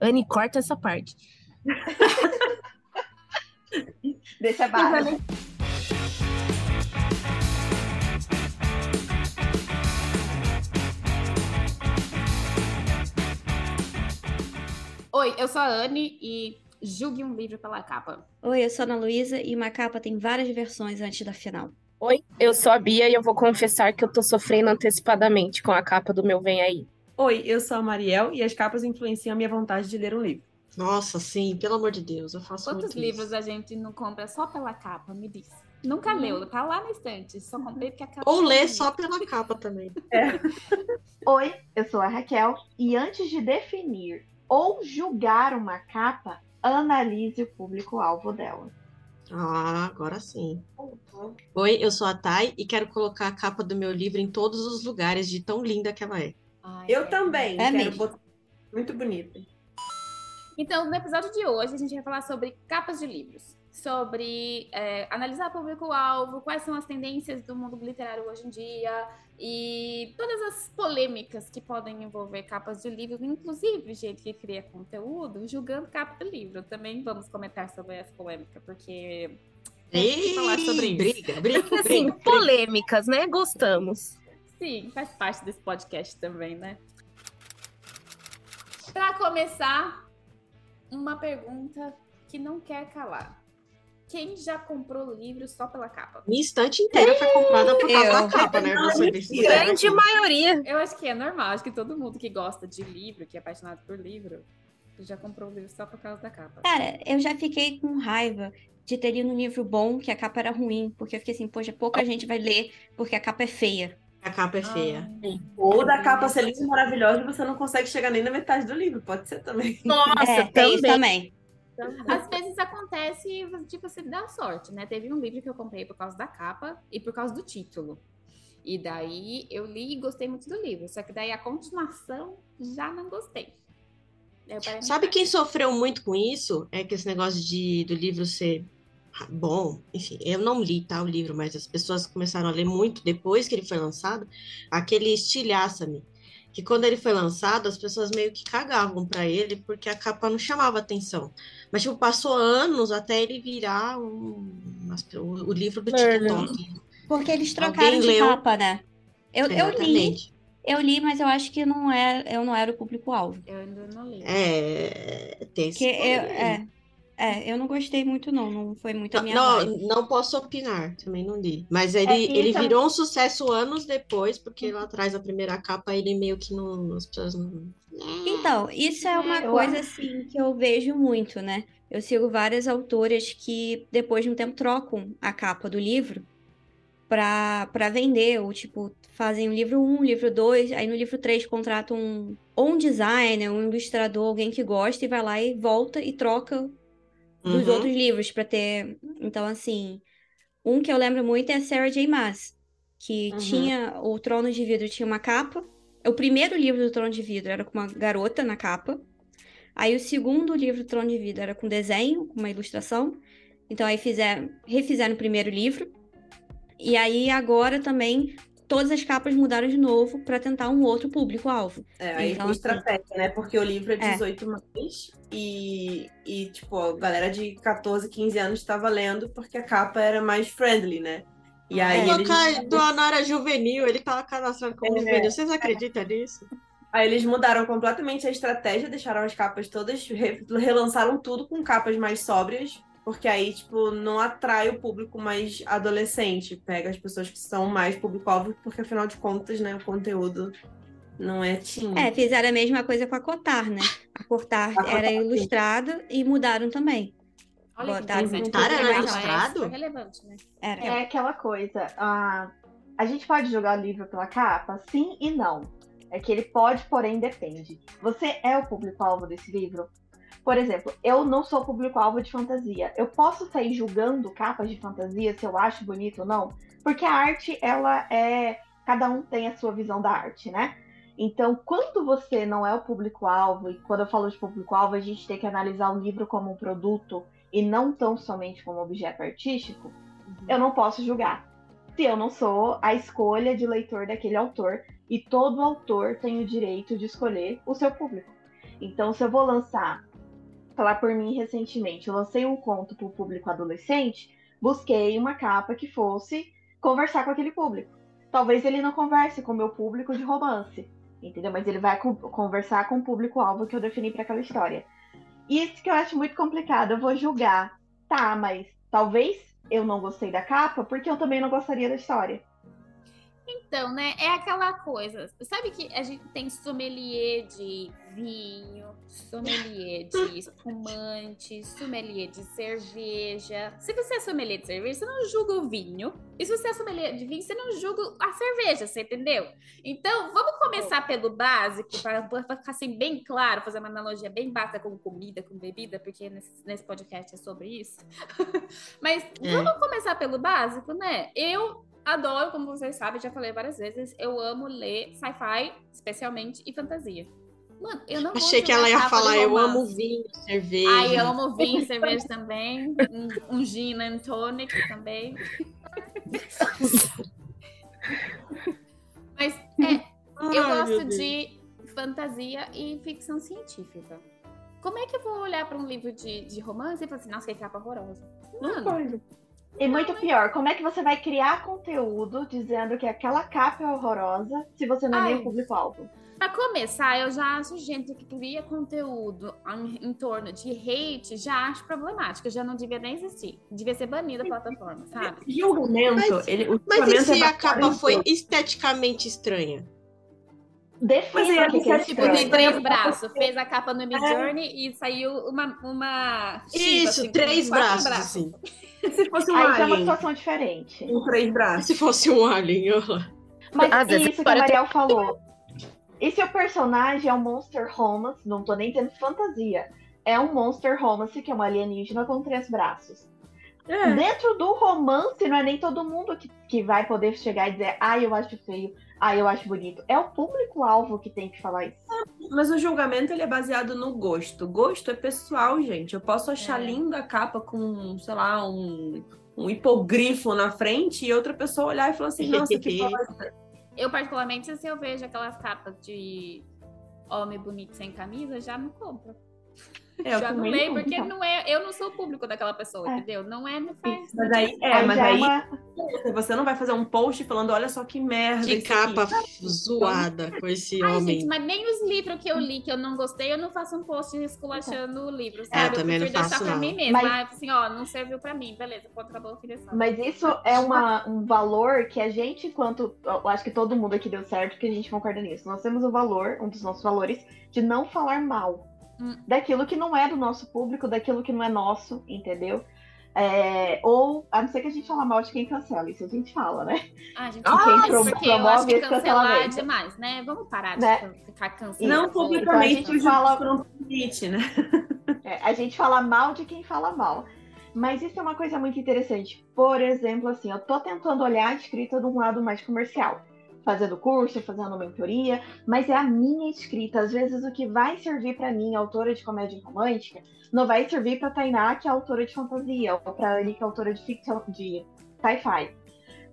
Anne, corta essa parte. Deixa baixo. Oi, eu sou a Anne e julgue um livro pela capa. Oi, eu sou a Ana Luísa e uma capa tem várias versões antes da final. Oi, eu sou a Bia e eu vou confessar que eu tô sofrendo antecipadamente com a capa do meu Vem Aí. Oi, eu sou a Mariel e as capas influenciam a minha vontade de ler um livro. Nossa, sim, pelo amor de Deus, eu faço Quantos muito livros isso. a gente não compra só pela capa? Me diz. Nunca leu, tá lá na estante. Só comprei porque a capa. Ou é ler bonita. só pela capa também. Oi, eu sou a Raquel e antes de definir ou julgar uma capa, analise o público-alvo dela. Ah, agora sim. Oi, eu sou a Thay e quero colocar a capa do meu livro em todos os lugares de tão linda que ela é. Ai, Eu é. também, É quero botar. Muito bonito. Então, no episódio de hoje, a gente vai falar sobre capas de livros. Sobre é, analisar o público-alvo, quais são as tendências do mundo literário hoje em dia e todas as polêmicas que podem envolver capas de livros, inclusive gente que cria conteúdo julgando capa de livro. Também vamos comentar sobre essa polêmica, porque que falar sobre Ei, isso. briga, briga, Assim, briga. polêmicas, né? Gostamos. Sim, faz parte desse podcast também, né? Para começar, uma pergunta que não quer calar. Quem já comprou livro só pela capa? Minha estante inteira foi comprada por causa Eu. da capa, né? Grande maioria. Eu acho que é normal, acho que todo mundo que gosta de livro, que é apaixonado por livro, já comprou o livro só por causa da capa. Cara, eu já fiquei com raiva de ter lido um livro bom que a capa era ruim, porque eu fiquei assim, poxa, pouca gente vai ler porque a capa é feia. A capa é feia. Ou da capa ser linda e maravilhosa e você não consegue chegar nem na metade do livro, pode ser também. Nossa, é, também. também. Às vezes acontece de você dar sorte, né? Teve um livro que eu comprei por causa da capa e por causa do título. E daí eu li e gostei muito do livro. Só que daí a continuação já não gostei. Sabe quem sofreu muito com isso? É que esse negócio de, do livro ser bom, enfim, eu não li tá, o livro, mas as pessoas começaram a ler muito depois que ele foi lançado, aquele Estilhaça-me, que quando ele foi lançado, as pessoas meio que cagavam pra ele, porque a capa não chamava atenção. Mas, tipo, passou anos até ele virar um, o, o livro do. TikTok. Porque eles Alguém trocaram de leu? capa, né? Eu, eu li, eu li, mas eu acho que não é, eu não era o público-alvo. Eu ainda não li. É, tem esse eu, é, é, eu não gostei muito, não. Não foi muito a minha Não, vibe. não posso opinar, também não li. Mas ele, É, ele tam- virou um sucesso anos depois, porque lá atrás, a primeira capa, ele meio que não. As pessoas não. Então, isso é uma eu coisa assim que eu vejo muito, né? Eu sigo várias autoras que depois de um tempo trocam a capa do livro para para vender, ou tipo, fazem o livro 1, livro 2, aí no livro 3 contratam um, ou um designer, um ilustrador, alguém que gosta e vai lá e volta e troca dos Uhum. outros livros para ter. Então, assim, um que eu lembro muito é a Sarah J. Maas, que Uhum. tinha o Trono de Vidro tinha uma capa. O primeiro livro do Trono de Vidro era com uma garota na capa. Aí o segundo livro do Trono de Vidro era com desenho, com uma ilustração. Então aí fizeram, refizeram o primeiro livro. E aí agora também todas as capas mudaram de novo para tentar um outro público-alvo. É, aí Então, foi assim- estratégia, né? Porque o livro é É. 18 mais e, e, tipo, a galera de 14, 15 anos estava lendo porque a capa era mais friendly, né? E aí O eles, cara do Anara era juvenil, ele tava cadastrado como É. juvenil. Vocês acreditam nisso? aí eles mudaram completamente a estratégia, deixaram as capas todas, re- relançaram tudo com capas mais sóbrias, porque aí, tipo, não atrai o público mais adolescente, pega as pessoas que são mais público-alvo, porque afinal de contas, né, o conteúdo não é teen. É, fizeram a mesma coisa com a Cotar, né? A Cotar A Cotar, era sim. ilustrada e mudaram também. Olha que Botaram um mais ela é ilustrado? relevante, né? Era. É aquela coisa. ah, a gente pode jogar o livro pela capa? Sim e não. É que ele pode, porém depende. Você é o público-alvo desse livro? Por exemplo, eu não sou público-alvo de fantasia. Eu posso sair julgando capas de fantasia se eu acho bonito ou não? Porque a arte, ela é. Cada um tem a sua visão da arte, né? Então, quando você não é o público-alvo, e quando eu falo de público-alvo, a gente tem que analisar o livro como um produto e não tão somente como objeto artístico, eu não posso julgar. Se eu não sou a escolha de leitor daquele autor, e todo autor tem o direito de escolher o seu público. Então, se eu vou lançar, falar por mim recentemente, eu lancei um conto para o público adolescente, busquei uma capa que fosse conversar com aquele público. Talvez ele não converse com o meu público de romance, entendeu? Mas ele vai co conversar com o público-alvo que eu defini para aquela história. Isso que eu acho muito complicado. Eu vou julgar. Tá, mas talvez eu não gostei da capa porque eu também não gostaria da história. Então, né? É aquela coisa. Sabe que a gente tem sommelier de vinho, sommelier de espumante, sommelier de cerveja. Se você é sommelier de cerveja, você não julga o vinho. E se você é sommelier de vinho, você não julga a cerveja, você entendeu? Então, vamos começar pelo básico, para ficar assim bem claro, fazer uma analogia bem básica com comida, com bebida, porque nesse, nesse podcast é sobre isso. Mas é. vamos começar pelo básico, né? Eu adoro, como vocês sabem, já falei várias vezes, eu amo ler sci-fi, especialmente, e fantasia. Mano, eu não Achei que ela ia falar, eu amo vinho, cerveja. Ai, eu amo vinho, cerveja também. Um, um gin and tonic também. Mas é, eu gosto de fantasia e ficção científica. Como é que eu vou olhar para um livro de, de romance e falar assim, nossa, que capa horrorosa? Mano, e muito pior, como é que você vai criar conteúdo dizendo que aquela capa é horrorosa se você não é nem o público-alvo? Pra começar, eu já acho gente que cria conteúdo em, em, torno de hate, já acho problemático, já não devia nem existir. Devia ser banida a plataforma, sabe? Julgamento, mas, ele, o mas e se é a capa foi esteticamente estranha? Defina o que, que é tipo de três braços. Fez a capa no Mid Journey e saiu uma. uma Isso, assim, três braços, braços. assim. Se fosse um Aí alien. é uma situação diferente. Um três braços. Se fosse um alien, Mas ah, isso que a Mariel falou. E se o personagem é um Monster Romance, não tô nem dizendo fantasia, é um Monster Romance que é uma alienígena com três braços. É. Dentro do romance, não é nem todo mundo que, que vai poder chegar e dizer, ah, eu acho feio, ah, eu acho bonito. É o público-alvo que tem que falar isso. Mas o julgamento ele é baseado no gosto. Gosto é pessoal, gente. Eu posso achar é. linda a capa com, sei lá, um, um hipogrifo na frente e outra pessoa olhar e falar assim, nossa, que bosta. Eu, particularmente, se eu vejo aquelas capas de homem bonito sem camisa, já não compro. É, já não leio, porque então. não é, eu não sou o público daquela pessoa, é. entendeu? Não é, não faz. Mas aí, é, mas aí uma... você não vai fazer um post falando, olha só que merda. Que capa aqui. zoada com esse Ai, homem. Gente, mas nem os livros que eu li que eu não gostei, eu não faço um post esculachando o livro, sabe? É, eu também eu não faço deixar não. pra mim mesmo. Mas... Ah, assim, ó, não serviu pra mim, beleza, pode acabar a direção. Mas isso é uma, um valor que a gente, enquanto. Eu acho que todo mundo aqui deu certo, que a gente concorda nisso. Nós temos o valor, um dos nossos valores, de não falar mal daquilo que não é do nosso público, daquilo que não é nosso, entendeu? É, ou, a não ser que a gente fala mal de quem cancela, isso a gente fala, né? Ah, a gente ah, quem pro, porque eu acho que cancelar é demais, né? Vamos parar de né? ficar cancelando. Não publicamente, então, a gente fala um limite, né? É, a gente fala mal de quem fala mal. Mas isso é uma coisa muito interessante. Por exemplo, assim, eu tô tentando olhar a escrita de um lado mais comercial fazendo curso, fazendo mentoria, mas é a minha escrita. Às vezes o que vai servir para mim, autora de comédia romântica, não vai servir para Tainá, que é autora de fantasia, ou para Anne, que é autora de ficção, de sci-fi.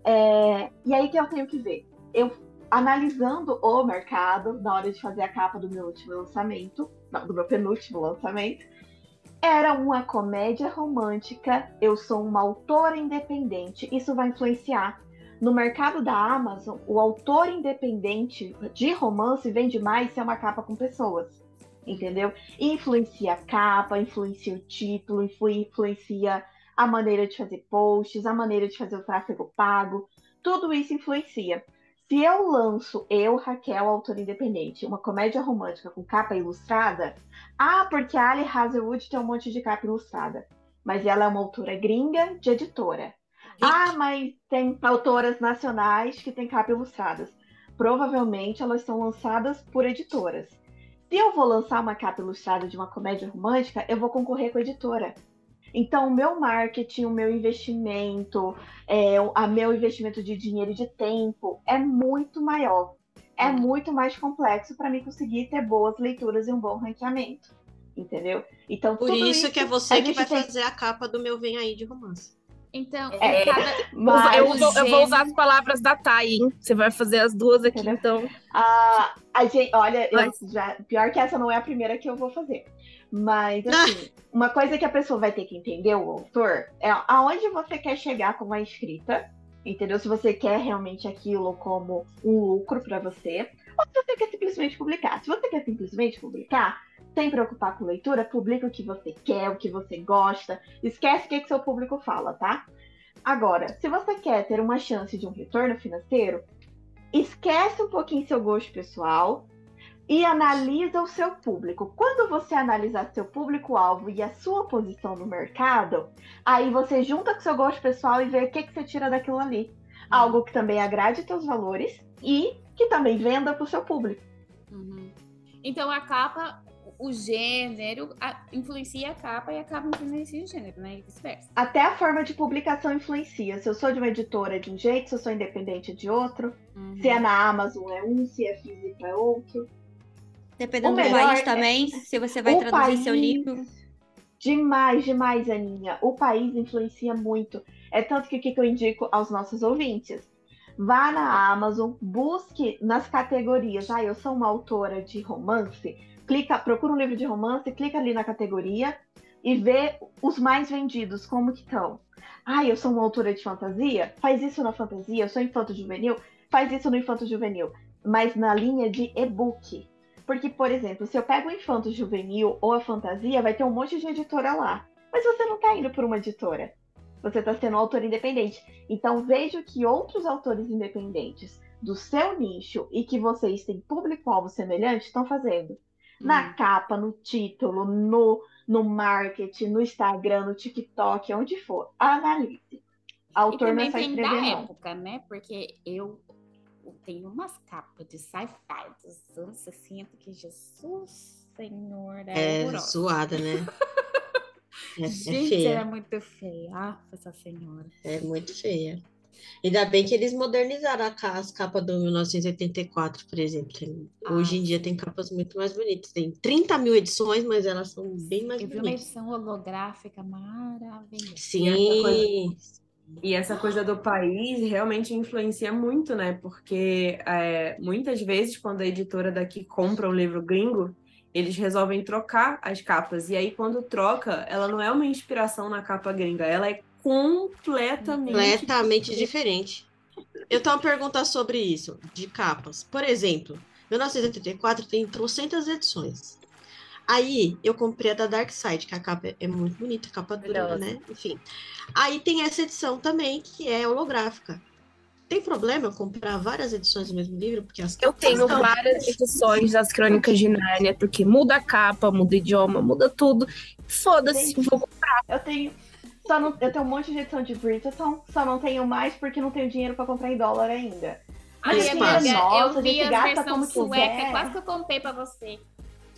É... E aí que eu tenho que ver. Eu analisando o mercado na hora de fazer a capa do meu último lançamento, não, do meu penúltimo lançamento, era uma comédia romântica. Eu sou uma autora independente. Isso vai influenciar no mercado da Amazon, o autor independente de romance vende mais se é uma capa com pessoas. Entendeu? Influencia a capa, influencia o título, influencia a maneira de fazer posts, a maneira de fazer o tráfego pago. Tudo isso influencia. Se eu lanço, eu, Raquel, autor independente, uma comédia romântica com capa ilustrada, ah, porque a Ali Hazelwood tem um monte de capa ilustrada. Mas ela é uma autora gringa de editora. Ah, mas tem autoras nacionais que têm capa ilustradas. Provavelmente elas são lançadas por editoras. Se eu vou lançar uma capa ilustrada de uma comédia romântica, eu vou concorrer com a editora. Então, o meu marketing, o meu investimento, é, o meu investimento de dinheiro e de tempo é muito maior. É uhum. muito mais complexo para mim conseguir ter boas leituras e um bom ranqueamento. Entendeu? Então, Por isso, isso, que é você que vai tem... fazer a capa do meu Vem Aí de romance. Então, É, cada... Mas, eu, vou, eu vou usar as palavras da Thay, hein? Você vai fazer as duas aqui, Entendeu? então. a, a gente, olha, eu Mas- já, pior que essa não é a primeira que eu vou fazer. Mas, assim, uma coisa que a pessoa vai ter que entender, o autor, é aonde você quer chegar com a escrita, entendeu? Se você quer realmente aquilo como um lucro para você, ou se você quer simplesmente publicar. Se você quer simplesmente publicar, sem preocupar com leitura, publica o que você quer, o que você gosta, esquece o que, que seu público fala, tá? Agora, se você quer ter uma chance de um retorno financeiro, esquece um pouquinho seu gosto pessoal e analisa o seu público. Quando você analisar seu público-alvo e a sua posição no mercado, aí você junta com seu gosto pessoal e vê o que, que você tira daquilo ali. Algo que também agrade teus valores e que também venda para o seu público. Uhum. Então, a capa, o gênero, a- influencia a capa e a capa influencia o gênero, né? E vice-versa. Até a forma de publicação influencia. Se eu sou de uma editora é de um jeito, se eu sou independente é de outro. Uhum. Se é na Amazon é um, se é físico é outro. Dependendo O do melhor país é- também, se você vai O traduzir seu país- livro. Demais, demais, Aninha. O país influencia muito. É tanto que o que eu indico aos nossos ouvintes? Vá na Amazon, busque nas categorias. Ah, eu sou uma autora de romance. Clica, procura um livro de romance, clica ali na categoria e vê os mais vendidos, como que estão. Ah, eu sou uma autora de fantasia? Faz isso na fantasia. Eu sou infanto juvenil? Faz isso no infanto juvenil. Mas na linha de e-book. Porque, por exemplo, se eu pego o infanto juvenil ou a fantasia, vai ter um monte de editora lá. Mas você não está indo por uma editora. Você está sendo um autor independente. Então veja o que outros autores independentes do seu nicho e que vocês têm público-alvo semelhante estão fazendo. Na capa, no título, no, no marketing, no Instagram, no TikTok, onde for. Analise. E Autor não é também tem da não. época, né? Porque eu, eu tenho umas capas de sci-fi dos anos 60 que Jesus Senhor é, É horrorosa. zoada, né? É, é Gente, feia. era muito feia. Ah, essa senhora. É muito feia. Ainda bem que eles modernizaram as capas do 1984, por exemplo. Ah, Hoje em dia sim. tem capas muito mais bonitas. Tem 30 mil edições, mas elas são bem mais Eu vi uma bonitas. edição holográfica maravilhosa. Sim, E essa coisa do país realmente influencia muito, né? Porque é, muitas vezes, quando a editora daqui compra um livro gringo, eles resolvem trocar as capas. E aí, quando troca, ela não é uma inspiração na capa gringa, ela é completamente. completamente diferente. Eu tenho uma pergunta sobre isso, de capas. Por exemplo, 1984 tem trocentas edições. Aí eu comprei a da Dark Side, que a capa é muito bonita, capa dura, né? Enfim. Aí tem essa edição também, que é holográfica. Tem problema eu comprar várias edições do mesmo livro? Porque as Eu tenho estão- várias edições das Crônicas de Nárnia, porque muda a capa, muda o idioma, muda tudo. Foda-se, vou Eu tenho. Só não, eu tenho um monte de edição de Bridgerton, só não tenho mais porque não tenho dinheiro para comprar em dólar ainda. Ai, Isso amiga. Nossa, eu vi a versão como sueca, quiser. quase que eu comprei pra você.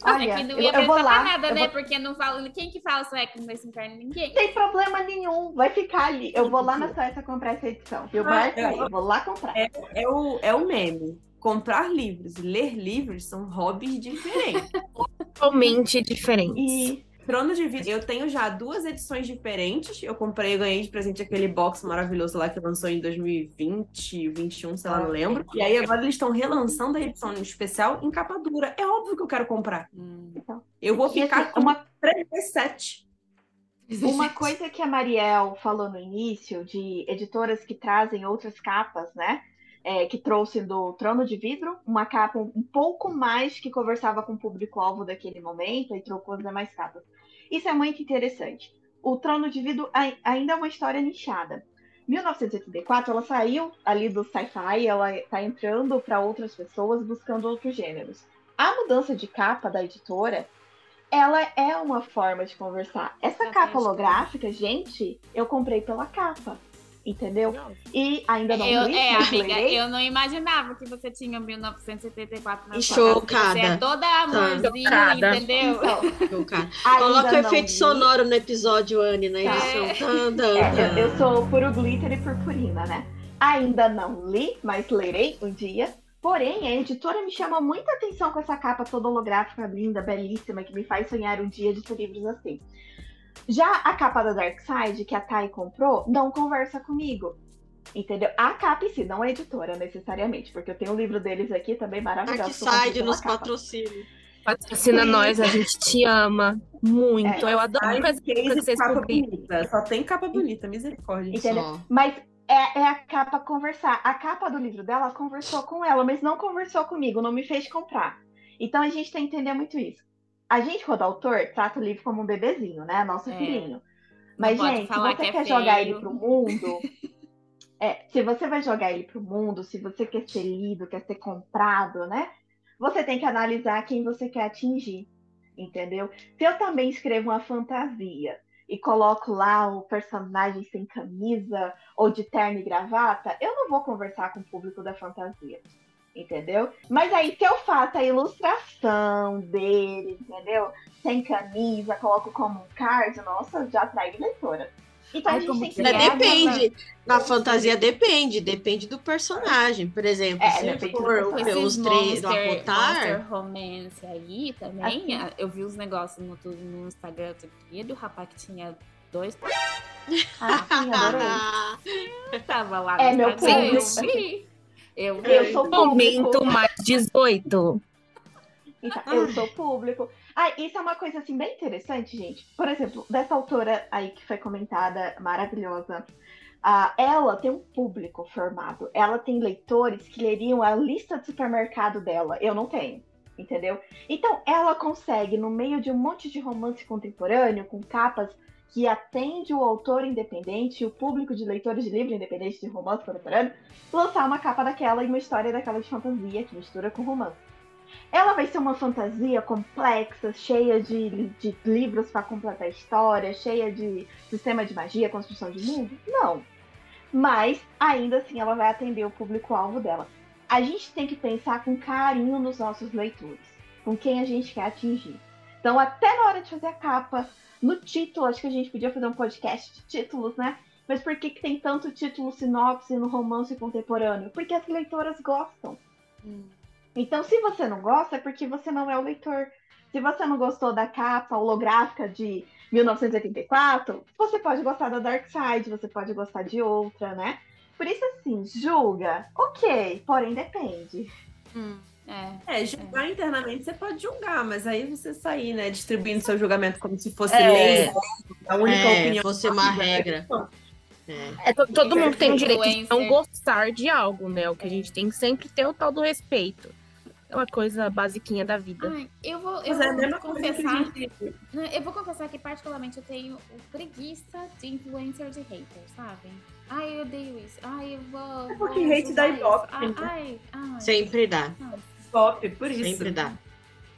Olha, é que não eu- ia eu vou lá, nada, eu né? vou- Porque não fala. Quem que fala sueco nesse inferno? Ninguém. Não tem problema nenhum, vai ficar ali. Eu vou lá na Suécia comprar essa edição. viu? Ah, Marca é. aí, eu vou lá comprar. É o, é o meme. Comprar livros e ler livros são hobbies diferentes. totalmente diferente. E Trono de Vidro, eu tenho já duas edições diferentes. Eu comprei, eu ganhei de presente aquele box maravilhoso lá que lançou em 2020, 21, sei lá, não lembro. E aí agora eles estão relançando a edição especial em capa dura. É óbvio que eu quero comprar. Hum. Eu vou e, ficar assim, com uma, 3D7. uma coisa que a Mariel falou no início, de editoras que trazem outras capas, né? É, que trouxe do Trono de Vidro, uma capa um, um pouco mais que conversava com o público-alvo daquele momento e trocou as demais capas. Isso é muito interessante. O Trono de Vidro ai- ainda é uma história nichada. 1984, ela saiu ali do sci-fi, ela está entrando para outras pessoas buscando outros gêneros. A mudança de capa da editora, ela é uma forma de conversar. Essa capa holográfica, gente, eu comprei pela capa, entendeu? E ainda não Eu, li, é, mas amiga, lerei. eu não imaginava que você tinha 1974 na chocada. Você é toda amorzinho, Chocada. entendeu? Então, Coloca o efeito li. sonoro no episódio, Anne, na Tá. edição. Tan, tan, É, eu, eu sou puro glitter e purpurina, né? Ainda não li, mas lerei um dia. Porém, a editora me chama muita atenção com essa capa toda holográfica, linda, belíssima, que me faz sonhar um dia de ter livros assim. Já a capa da Dark Side, que a Thay comprou, não conversa comigo. Entendeu? A capa em si, não a editora necessariamente, porque eu tenho um livro deles aqui também maravilhoso. Dark Side nos patrocínios. Patrocina nós, a gente te ama muito. É, eu adoro Ai, fazer que vocês capa bonita. Só tem capa bonita, misericórdia. Entendeu? Só. Mas é, é a capa conversar. A capa do livro dela conversou com ela, mas não conversou comigo, não me fez comprar. Então a gente tem que entender muito isso. A gente, quando autor, trata o livro como um bebezinho, né? Nosso É. filhinho. Mas, pode gente, se você que é quer jogar ele pro mundo. é, se você vai jogar ele pro mundo, se você quer ser lido, quer ser comprado, né? Você tem que analisar quem você quer atingir. Entendeu? Se eu também escrevo uma fantasia e coloco lá o personagem sem camisa ou de terno e gravata, eu não vou conversar com o público da fantasia. Entendeu? Mas aí, se eu faço a ilustração dele, entendeu? Sem camisa, coloco como um card, nossa, já atrai leitora. Então Ai, a gente tem que é? depende. Na fantasia depende, depende do personagem. Por exemplo, É, se for Esses três do Apotar, romance aí também. Assim. Eu vi os negócios no, no Instagram outro dia do rapaz que tinha dois. Ah, sim, adorei. Tava lá É no meu Instagram. Público. Eu. Eu sou Momento público. mais 18. Então, eu sou público. Ah, isso é uma coisa assim bem interessante, gente. Por exemplo, dessa autora aí que foi comentada, maravilhosa. ah, ela tem um público formado. Ela tem leitores que leriam a lista de supermercado dela. Eu não tenho. Entendeu? Então, ela consegue, no meio de um monte de romance contemporâneo, com capas que atende o autor independente e o público de leitores de livro independente de romance contemporâneo, lançar uma capa daquela e uma história daquela de fantasia que mistura com romance. Ela vai ser uma fantasia complexa, cheia de, de livros para completar a história, cheia de sistema de magia, construção de mundo? Não. Mas, ainda assim, ela vai atender o público-alvo dela. A gente tem que pensar com carinho nos nossos leitores, com quem a gente quer atingir. Então, até na hora de fazer a capa, no título, acho que a gente podia fazer um podcast de títulos, né? Mas por que, que tem tanto título sinopse no romance contemporâneo? Porque as leitoras gostam. Então, se você não gosta, é porque você não é o leitor. Se você não gostou da capa holográfica de 1984, você pode gostar da Dark Side, você pode gostar de outra, né? Por isso, assim, julga, ok, porém depende. É. É, julgar internamente você pode julgar, mas aí você sair, né, distribuindo seu julgamento como se fosse É. lei, a única é, opinião. fosse uma né? regra. É. É, to- todo mundo tem o direito de não gostar de algo, né? O que a gente tem que sempre ter o tal do respeito. É uma coisa basiquinha da vida. Ai, eu vou, eu Mas é vou confessar. Eu vou confessar que particularmente eu tenho o preguiça de influencer de hater, sabe? Ai, eu odeio isso. Ai, eu vou. É porque vou hate dá ibope. Ai, né? ai, ai. Sempre dá. Pop, por isso. Sempre dá.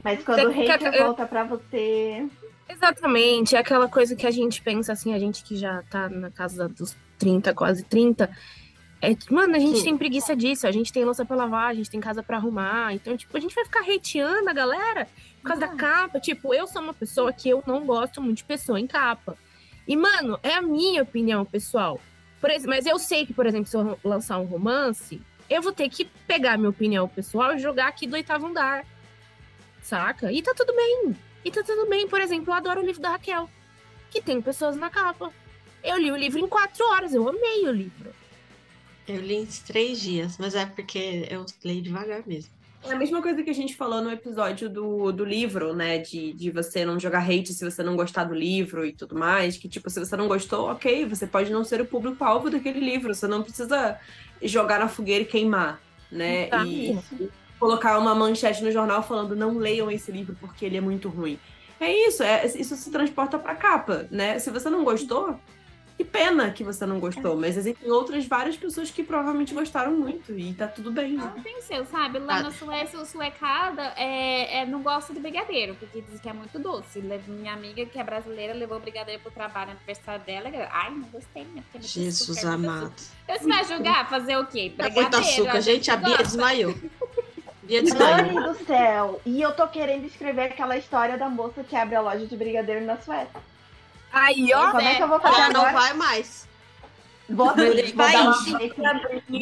Mas quando o que- hater volta pra você. Exatamente, é aquela coisa que a gente pensa assim, a gente que já tá na casa dos 30, quase 30. É, mano, a gente Sim. tem preguiça disso, a gente tem louça pra lavar, a gente tem casa pra arrumar. Então, tipo, a gente vai ficar hateando a galera por causa da Ah. capa. Tipo, eu sou uma pessoa que eu não gosto muito de pessoa em capa. E, mano, é a minha opinião pessoal. Por ex- mas eu sei que, por exemplo, se eu lançar um romance, eu vou ter que pegar minha opinião pessoal e jogar aqui do oitavo andar. Saca? E tá tudo bem. E tá tudo bem. Por exemplo, eu adoro o livro da Raquel, que tem pessoas na capa. Eu li o livro em quatro horas, eu amei o livro. Eu li em três dias, mas é porque eu leio devagar mesmo. É a mesma coisa que a gente falou no episódio do, do livro, né? De, de você não jogar hate se você não gostar do livro e tudo mais. Que, tipo, se você não gostou, ok, você pode não ser o público-alvo daquele livro. Você não precisa jogar na fogueira e queimar, né? Tá. E colocar uma manchete no jornal falando não leiam esse livro porque ele é muito ruim. É isso, é, isso se transporta pra capa, né? Se você não gostou, que pena que você não gostou. Mas existem outras várias pessoas que provavelmente gostaram muito e tá tudo bem, né? Tem seu, sabe? Lá Ah. na Suécia, o suecada é, é, não gosta de brigadeiro, porque diz que é muito doce. Minha amiga, que é brasileira, levou brigadeiro pro trabalho no aniversário dela. e ela, Ai, não gostei, né? É muito Jesus amado. açúcar." Eu disse, vai julgar? Fazer o quê? É muito açúcar, a gente. A Bia gosta. desmaiou. Bia desmaiou. Mãe do céu! E eu tô querendo escrever aquela história da moça que abre a loja de brigadeiro na Suécia. Aí, ó. Como é que eu vou fazer Já não agora? vai mais. Vou, vou, uma- país.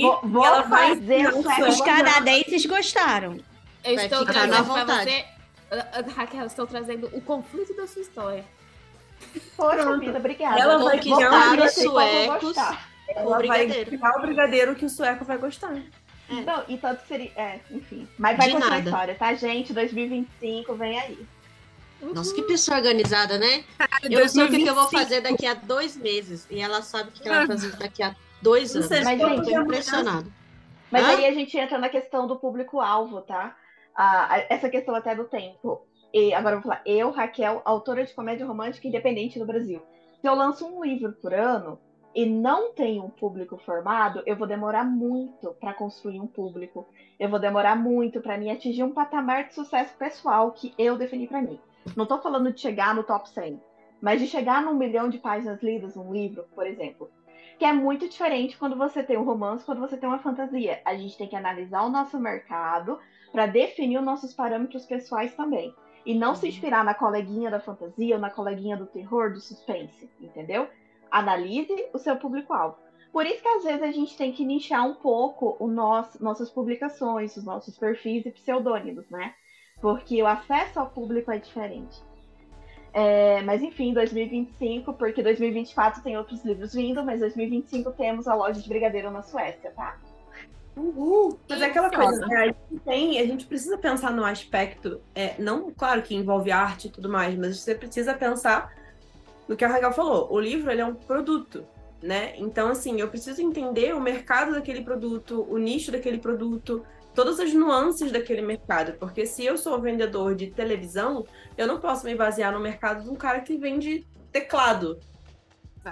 vou, vou ela vai fazer sueco Os canadenses gostaram. Eu Vai estou ficar trazendo na pra vontade. você. Ah, ah, Raquel, eu estou trazendo o conflito da sua história. Poxa Pronto. vida, obrigada. Ela Vou- vai vou fazer os suecos. Ela vai criar o brigadeiro que o sueco vai gostar. Não, e tanto seria. É, enfim. Mas vai De continuar a nada. história, tá, gente? 2025, vem aí. Nossa, que pessoa organizada, né? Eu sei o que, que eu vou fazer daqui a dois meses. E ela sabe o que que ela vai fazer daqui a dois anos. Mas, eu gente, tô impressionado. Mas Hã? aí a gente entra na questão do público-alvo, tá? Ah, essa questão até do tempo. E agora eu vou falar, eu, Raquel, autora de comédia romântica independente no Brasil. Se eu lanço um livro por ano e não tenho um público formado, eu vou demorar muito para construir um público. Eu vou demorar muito para mim atingir um patamar de sucesso pessoal que eu defini para mim. Não tô falando de chegar no top 100, mas de chegar num milhão de páginas lidas num livro, por exemplo. Que é muito diferente quando você tem um romance, quando você tem uma fantasia. A gente tem que analisar o nosso mercado para definir os nossos parâmetros pessoais também. E não se inspirar na coleguinha da fantasia ou na coleguinha do terror, do suspense, entendeu? Analise o seu público-alvo. Por isso que às vezes a gente tem que nichar um pouco o nosso, nossas publicações, os nossos perfis e pseudônimos, né? Porque o acesso ao público é diferente. É, mas enfim, 2025, porque 2024 tem outros livros vindo, mas 2025 temos a loja de brigadeiro na Suécia, tá? Uhul. Mas é aquela coisa, né? A gente tem, a gente precisa pensar no aspecto, é, não, claro que envolve arte e tudo mais, mas você precisa pensar no que a Raquel falou. O livro, ele é um produto, né? Então, assim, eu preciso entender o mercado daquele produto, o nicho daquele produto, todas as nuances daquele mercado. Porque se eu sou vendedor de televisão, eu não posso me basear no mercado de um cara que vende teclado.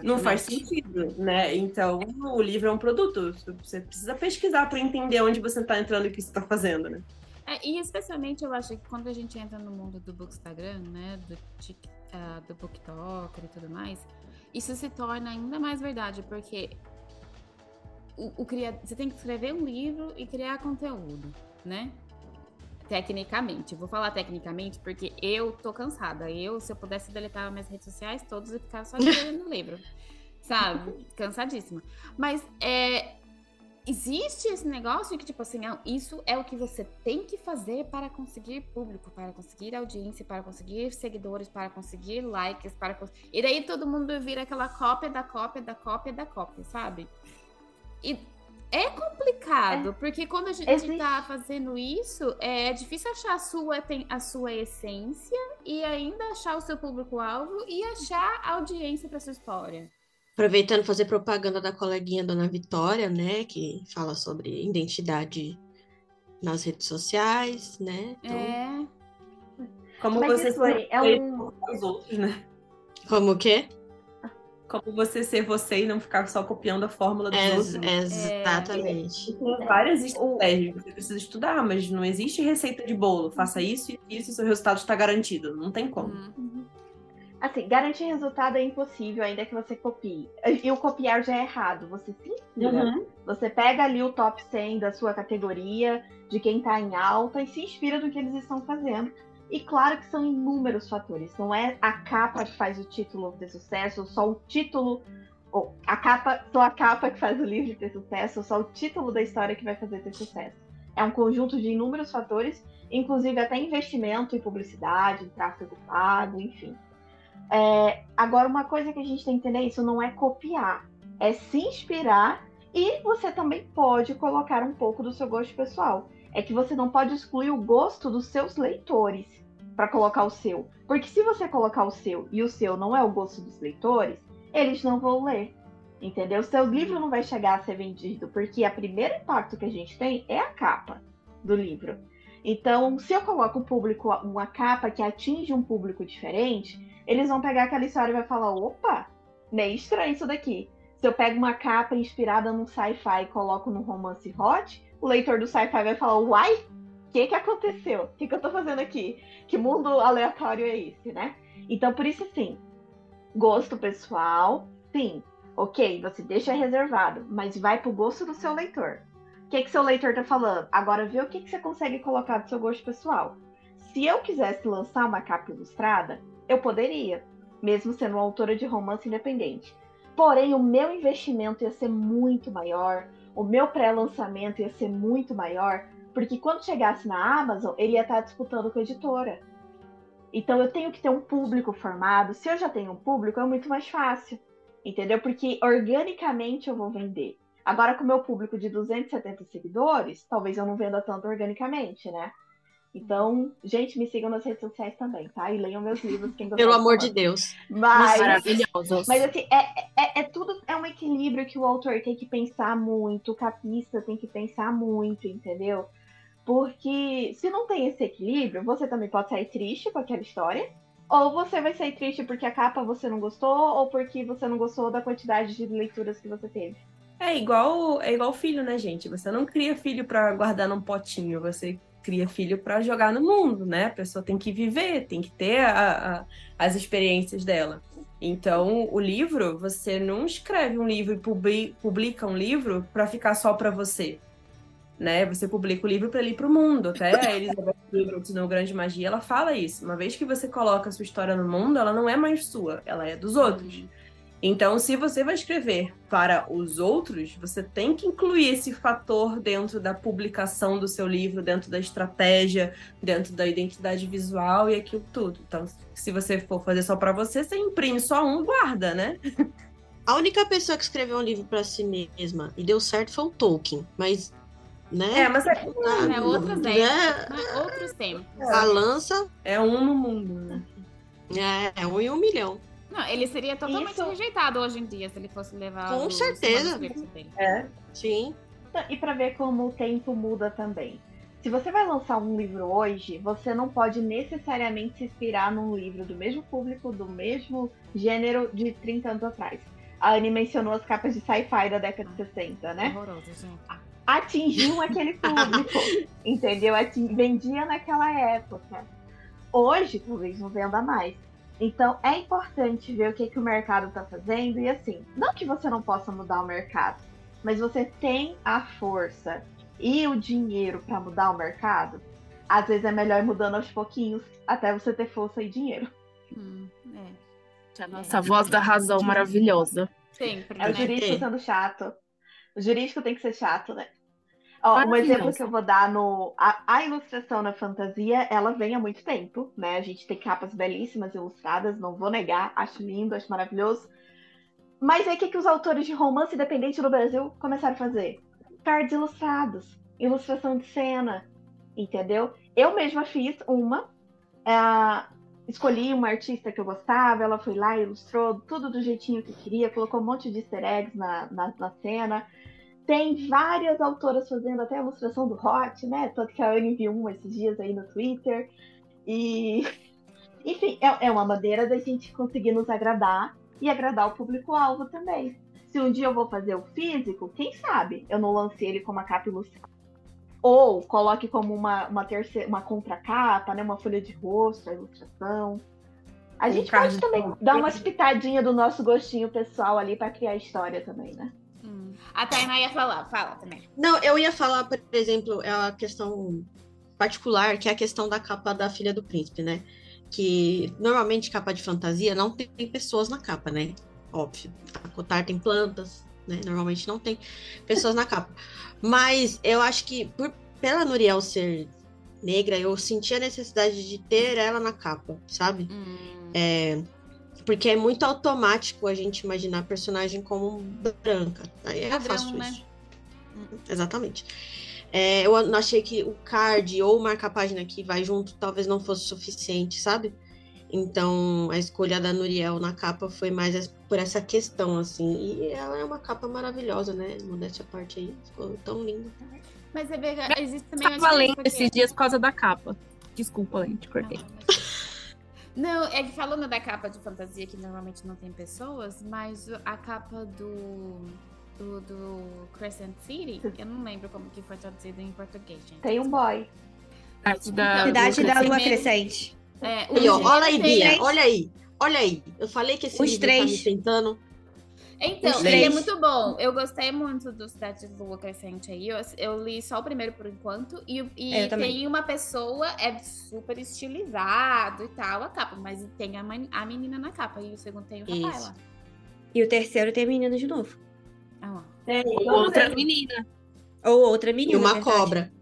Não faz sentido, né? Então, o livro é um produto. Você precisa pesquisar para entender onde você está entrando e o que você está fazendo, né? É, e especialmente eu acho que quando a gente entra no mundo do Bookstagram, né, do, Tik- ah, do BookToker e tudo mais, isso se torna ainda mais verdade, porque o, o você tem que escrever um livro e criar conteúdo, né? Tecnicamente. Vou falar tecnicamente porque eu tô cansada. Eu, se eu pudesse deletar minhas redes sociais todos e ficar só escrevendo no livro. Sabe? Cansadíssima. Mas é, existe esse negócio que, tipo assim, ah, isso é o que você tem que fazer para conseguir público, para conseguir audiência, para conseguir seguidores, para conseguir likes, para E daí todo mundo vira aquela cópia da cópia da cópia da cópia, sabe? E é complicado, porque quando a gente Existe- tá fazendo isso, é difícil achar a sua, tem- a sua essência e ainda achar o seu público-alvo e achar a audiência para sua história. Aproveitando fazer propaganda da coleguinha Dona Vitória, né? Que fala sobre identidade nas redes sociais, né? Então, É. Como Mas você ser é um. os outros, né? Como o quê? Como você ser você e não ficar só copiando a fórmula dos Ex- outros. né? exatamente. Tem várias estratégias que você precisa estudar, mas não existe receita de bolo. Faça isso e isso e seu resultado está garantido. Não tem como. Hum. Assim, garantir resultado é impossível, ainda que você copie. E o copiar já é errado. Você se inspira. Uhum. Você pega ali o top 100 da sua categoria, de quem tá em alta, e se inspira do que eles estão fazendo. E claro que são inúmeros fatores. Não é a capa que faz o título ter sucesso, ou só o título. Ou a capa, só a capa que faz o livro ter sucesso, ou só o título da história que vai fazer ter sucesso. É um conjunto de inúmeros fatores, inclusive até investimento em publicidade, em tráfego pago, enfim. É, agora, uma coisa que a gente tem que entender, isso não é copiar, é se inspirar e você também pode colocar um pouco do seu gosto pessoal. É que você não pode excluir o gosto dos seus leitores para colocar o seu. Porque se você colocar o seu e o seu não é o gosto dos leitores, eles não vão ler. Entendeu? Seu livro não vai chegar a ser vendido, porque o primeiro impacto que a gente tem é a capa do livro. Então, se eu coloco o público, uma capa que atinge um público diferente, eles vão pegar aquela história e vai falar: opa, meio estranho isso daqui. Se eu pego uma capa inspirada num sci-fi e coloco num romance hot, o leitor do sci-fi vai falar: uai, que, que aconteceu? O que, que eu tô fazendo aqui? Que mundo aleatório é esse, né? Então, por isso, sim, gosto pessoal, sim, ok, você deixa reservado, mas vai pro gosto do seu leitor. O que, que seu leitor tá falando? Agora vê o que, que você consegue colocar do seu gosto pessoal. Se eu quisesse lançar uma capa ilustrada, eu poderia, mesmo sendo uma autora de romance independente. Porém, o meu investimento ia ser muito maior, o meu pré-lançamento ia ser muito maior, porque quando chegasse na Amazon, ele ia estar disputando com a editora. Então eu tenho que ter um público formado. Se eu já tenho um público, é muito mais fácil. Entendeu? Porque organicamente eu vou vender. Agora, com o meu público de 270 seguidores, talvez eu não venda tanto organicamente, né? Então, gente, me sigam nas redes sociais também, tá? E leiam meus livros, quem Pelo amor de Deus. Mas, Maravilhosos. mas assim, é, é, é tudo, é um equilíbrio que o autor tem que pensar muito, o capista tem que pensar muito, entendeu? Porque se não tem esse equilíbrio, você também pode sair triste com aquela história, ou você vai sair triste porque a capa você não gostou, ou porque você não gostou da quantidade de leituras que você teve. É igual, é igual filho, né, gente? Você não cria filho pra guardar num potinho, você cria filho pra jogar no mundo, né? A pessoa tem que viver, tem que ter a- a- as experiências dela. Então, o livro, você não escreve um livro e publi- publica um livro pra ficar só pra você. Né? Você publica o livro para ele ir para o mundo. Até a Elizabeth Gilbert no Grande Magia, ela fala isso. Uma vez que você coloca a sua história no mundo, ela não é mais sua, ela é dos outros. Então, se você vai escrever para os outros, você tem que incluir esse fator dentro da publicação do seu livro, dentro da estratégia, dentro da identidade visual e aquilo tudo. Então, se você for fazer só para você, você imprime só um, guarda, né? A única pessoa que escreveu um livro pra si mesma e deu certo foi o Tolkien, mas, né? É, mas é, É outros né? tempos, né? Outros tempos. A lança é um no mundo, né? é, é um em um milhão. Não, ele seria totalmente Isso- rejeitado hoje em dia se ele fosse levar Com os certeza. dele. É. Sim. E para ver como o tempo muda também. Se você vai lançar um livro hoje, você não pode necessariamente se inspirar num livro do mesmo público, do mesmo gênero de 30 anos atrás. A Anne mencionou as capas de sci-fi da década de 60, né? Horroroso, gente. Atingiu aquele público, entendeu? Atin- Vendia naquela época. Hoje, talvez não venda mais. Então, é importante ver o que, que o mercado está fazendo. E assim, não que você não possa mudar o mercado, mas você tem a força e o dinheiro para mudar o mercado. Às vezes é melhor ir mudando aos pouquinhos até você ter força e dinheiro. Hum, é. A nossa voz da razão maravilhosa. Sempre, É o né? jurídico É. sendo chato. O jurídico tem que ser chato, né? Ó, um Maravilhoso. exemplo que eu vou dar no. A, a ilustração na fantasia, ela vem há muito tempo, né? A gente tem capas belíssimas ilustradas, não vou negar, acho lindo, acho maravilhoso. Mas aí o que, que os autores de romance independente no Brasil começaram a fazer? Cards ilustrados, ilustração de cena, entendeu? Eu mesma fiz uma. é, escolhi uma artista que eu gostava, ela foi lá, ilustrou tudo do jeitinho que queria, colocou um monte de easter eggs na, na, na cena. Tem várias autoras fazendo até a ilustração do Hot, né? Tanto que a Anne viu uma esses dias aí no Twitter. E, enfim, é, é uma maneira da gente conseguir nos agradar e agradar o público-alvo também. Se um dia eu vou fazer o físico, quem sabe eu não lance ele como uma capa ilustrada. Ou coloque como uma, uma, terceira, uma contracapa, né? Uma folha de rosto, a ilustração. A gente pode também dar uma pitadinha do nosso gostinho pessoal ali para criar história também, né? A Tainá ia falar, fala também. Não, eu ia falar, por exemplo, é a questão particular, que é a questão da capa da filha do príncipe, né? Que normalmente capa de fantasia não tem pessoas na capa, né? Óbvio. A Cotar tem plantas, né? Normalmente não tem pessoas na capa. Mas eu acho que por, pela Nuriel ser negra, eu senti a necessidade de ter ela na capa, sabe? Hum. É, porque é muito automático a gente imaginar a personagem como branca. Aí eu Padrão, faço né? isso. Exatamente. É, eu achei que o card ou marcar página que vai junto talvez não fosse suficiente, sabe? Então a escolha da Nuriel na capa foi mais por essa questão, assim. E ela é uma capa maravilhosa, né? Modéstia à parte aí. Ficou tão linda. Mas é verdade, existe também Tava lendo esses dias por causa da capa. Desculpa, gente, cortei. Não, é que falando da capa de fantasia, que normalmente não tem pessoas, mas a capa do, do, do Crescent City, eu não lembro como que foi traduzido em português, gente. Tem um boy. Da, Cidade do da Lua Crescente. É, ó, olha aí, Bia. Olha aí. Olha aí. Eu falei que esse Os livro três. tá me tentando. Então, ele é muito bom. Eu gostei muito do Cidade de Lua Crescente aí. Eu, eu li só o primeiro por enquanto. E, e É, tem uma pessoa, é super estilizado e tal, a capa. Mas tem a, man- a menina na capa. E o segundo tem o rapaz Isso. lá. E o terceiro tem a menina de novo. Ah, lá. Tem Outra menina. Ou outra E menina. uma verdade. cobra.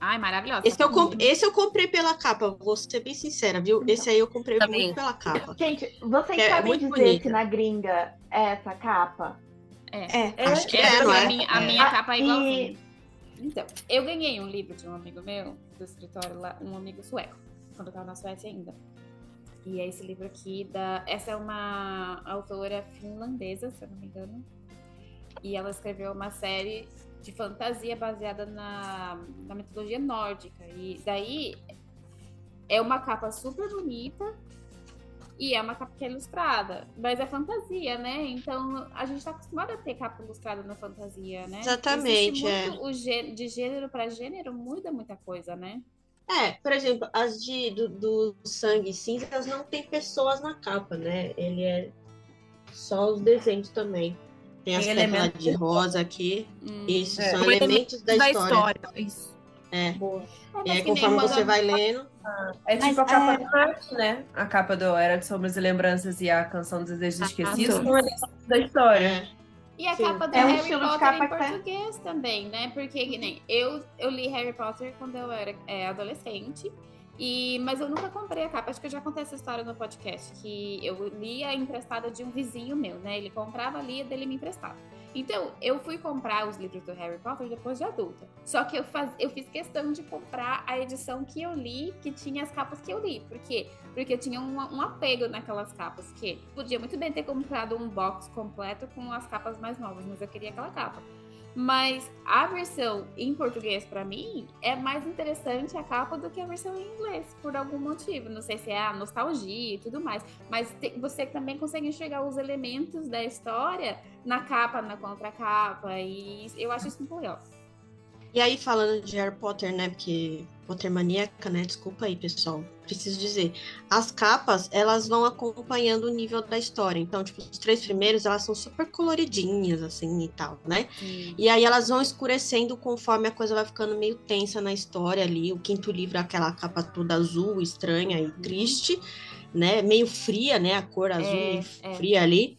Ai, maravilhosa. Esse eu, comp... Esse eu comprei pela capa, vou ser bem sincera, viu? Esse aí eu comprei Também. muito pela capa. Gente, vocês É, é sabem dizer bonita. se na gringa é essa capa? É. Acho que É, é, a é? minha, a É. minha Ah, capa é e- igualzinha. Então, eu ganhei um livro de um amigo meu, do escritório lá, um amigo sueco, quando eu tava na Suécia ainda. E é esse livro aqui da. Essa é uma autora finlandesa, se eu não me engano. E ela escreveu uma série de fantasia baseada na, na mitologia nórdica. E daí é uma capa super bonita. E é uma capa que é ilustrada, mas é fantasia, né? Então a gente tá acostumado a ter capa ilustrada na fantasia, né? Exatamente, muito o gê- de gênero para gênero muda muita coisa, né? É, por exemplo, as de, do, do sangue cinzas não tem pessoas na capa, né? Ele é só os desenhos também. Tem as pétalas de rosa aqui. Hum. Isso, É. são elementos da, da história. história. Isso. É. Boa. É, E conforme você vai lendo, É tipo Mas, a capa é- do Crash, né? A capa do Era de Sombras e Lembranças e a canção dos Desejos Ah, Esquecidos são da história. é, E a Sim. capa do É um Harry estilo de Potter capa em que tá- português também, né? Porque que nem eu, eu li Harry Potter quando eu era é, adolescente. E, mas eu nunca comprei a capa. Acho que eu já contei essa história no podcast. Que eu lia emprestada de um vizinho meu, né? Ele comprava, lia, dele me emprestava. Então, eu fui comprar os livros do Harry Potter depois de adulta. Só que eu, faz, eu fiz questão de comprar a edição que eu li, que tinha as capas que eu li. Por quê? Porque eu tinha um, um apego naquelas capas. Que podia muito bem ter comprado um box completo com as capas mais novas, mas eu queria aquela capa. Mas a versão em português, pra mim, é mais interessante a capa do que a versão em inglês, por algum motivo. Não sei se é a nostalgia e tudo mais. Mas te- você também consegue enxergar os elementos da história na capa, na contracapa. E eu acho isso muito legal. E aí, falando de Harry Potter, né? Porque Potter maníaca, né? Desculpa aí, pessoal. Preciso dizer. As capas, elas vão acompanhando o nível da história. Então, tipo, os três primeiros, elas são super coloridinhas, assim, e tal, né? E aí elas vão escurecendo conforme a coisa vai ficando meio tensa na história ali. O quinto livro é aquela capa toda azul, estranha e triste, né? Meio fria, né? A cor azul É, é. fria ali.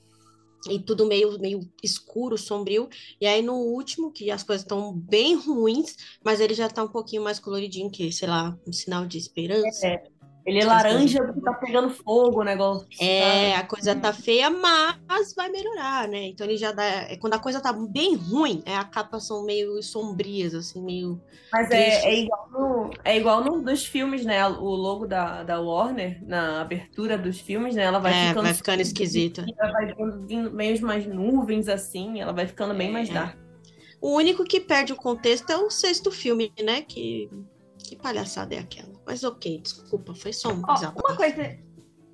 E tudo meio, meio escuro, sombrio. E aí no último, que as coisas estão bem ruins, mas ele já tá um pouquinho mais coloridinho, que, sei lá, um sinal de esperança. É. Ele é laranja porque tá pegando fogo o negócio. É, sabe? a coisa tá feia, mas vai melhorar, né? Então ele já dá. é, Quando a coisa tá bem ruim, é, a capa são meio sombrias, assim, meio. Mas é, é igual, no, é igual no, dos filmes, né? O logo da, da Warner, na abertura dos filmes, né? Ela vai é, ficando. vai ficando esquisita. Ela vai vindo, meio umas nuvens assim, ela vai ficando bem mais É. dark. O único que perde o contexto é o sexto filme, né? Que, que palhaçada é aquela? Mas ok, desculpa, foi só um desabafo. uma coisa,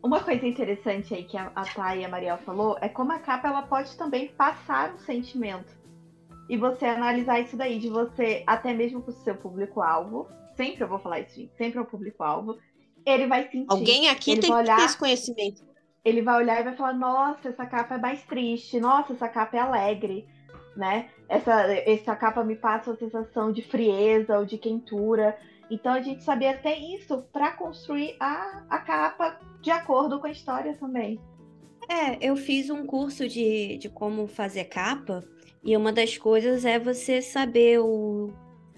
uma coisa interessante aí que a, a Thay e a Mariel falou é como a capa ela pode também passar um sentimento. E você analisar isso daí, de você, até mesmo pro seu público-alvo, sempre eu vou falar isso, gente, sempre é o público-alvo, ele vai sentir. Alguém aqui Ele tem vai que ter olhar- esse conhecimento. ele vai olhar e vai falar: Nossa, essa capa é mais triste, nossa, essa capa é alegre, né? Essa, essa capa me passa uma sensação de frieza ou de quentura. Então a gente saber até isso para construir a, a capa de acordo com a história também. É, eu fiz um curso de, de como fazer capa, e uma das coisas é você saber o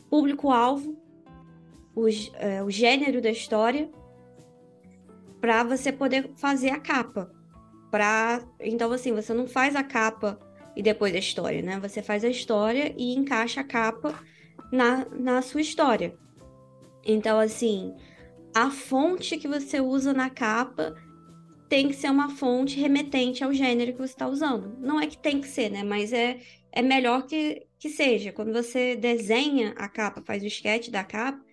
público-alvo, o, é, o gênero da história, para você poder fazer a capa. Pra... Então, assim, você não faz a capa e depois a história, né? Você faz a história e encaixa a capa na, na sua história. Então, assim, a fonte que você usa na capa tem que ser uma fonte remetente ao gênero que você está usando. Não é que tem que ser, né? Mas é, é melhor que, que seja. Quando você desenha a capa, faz o sketch da capa,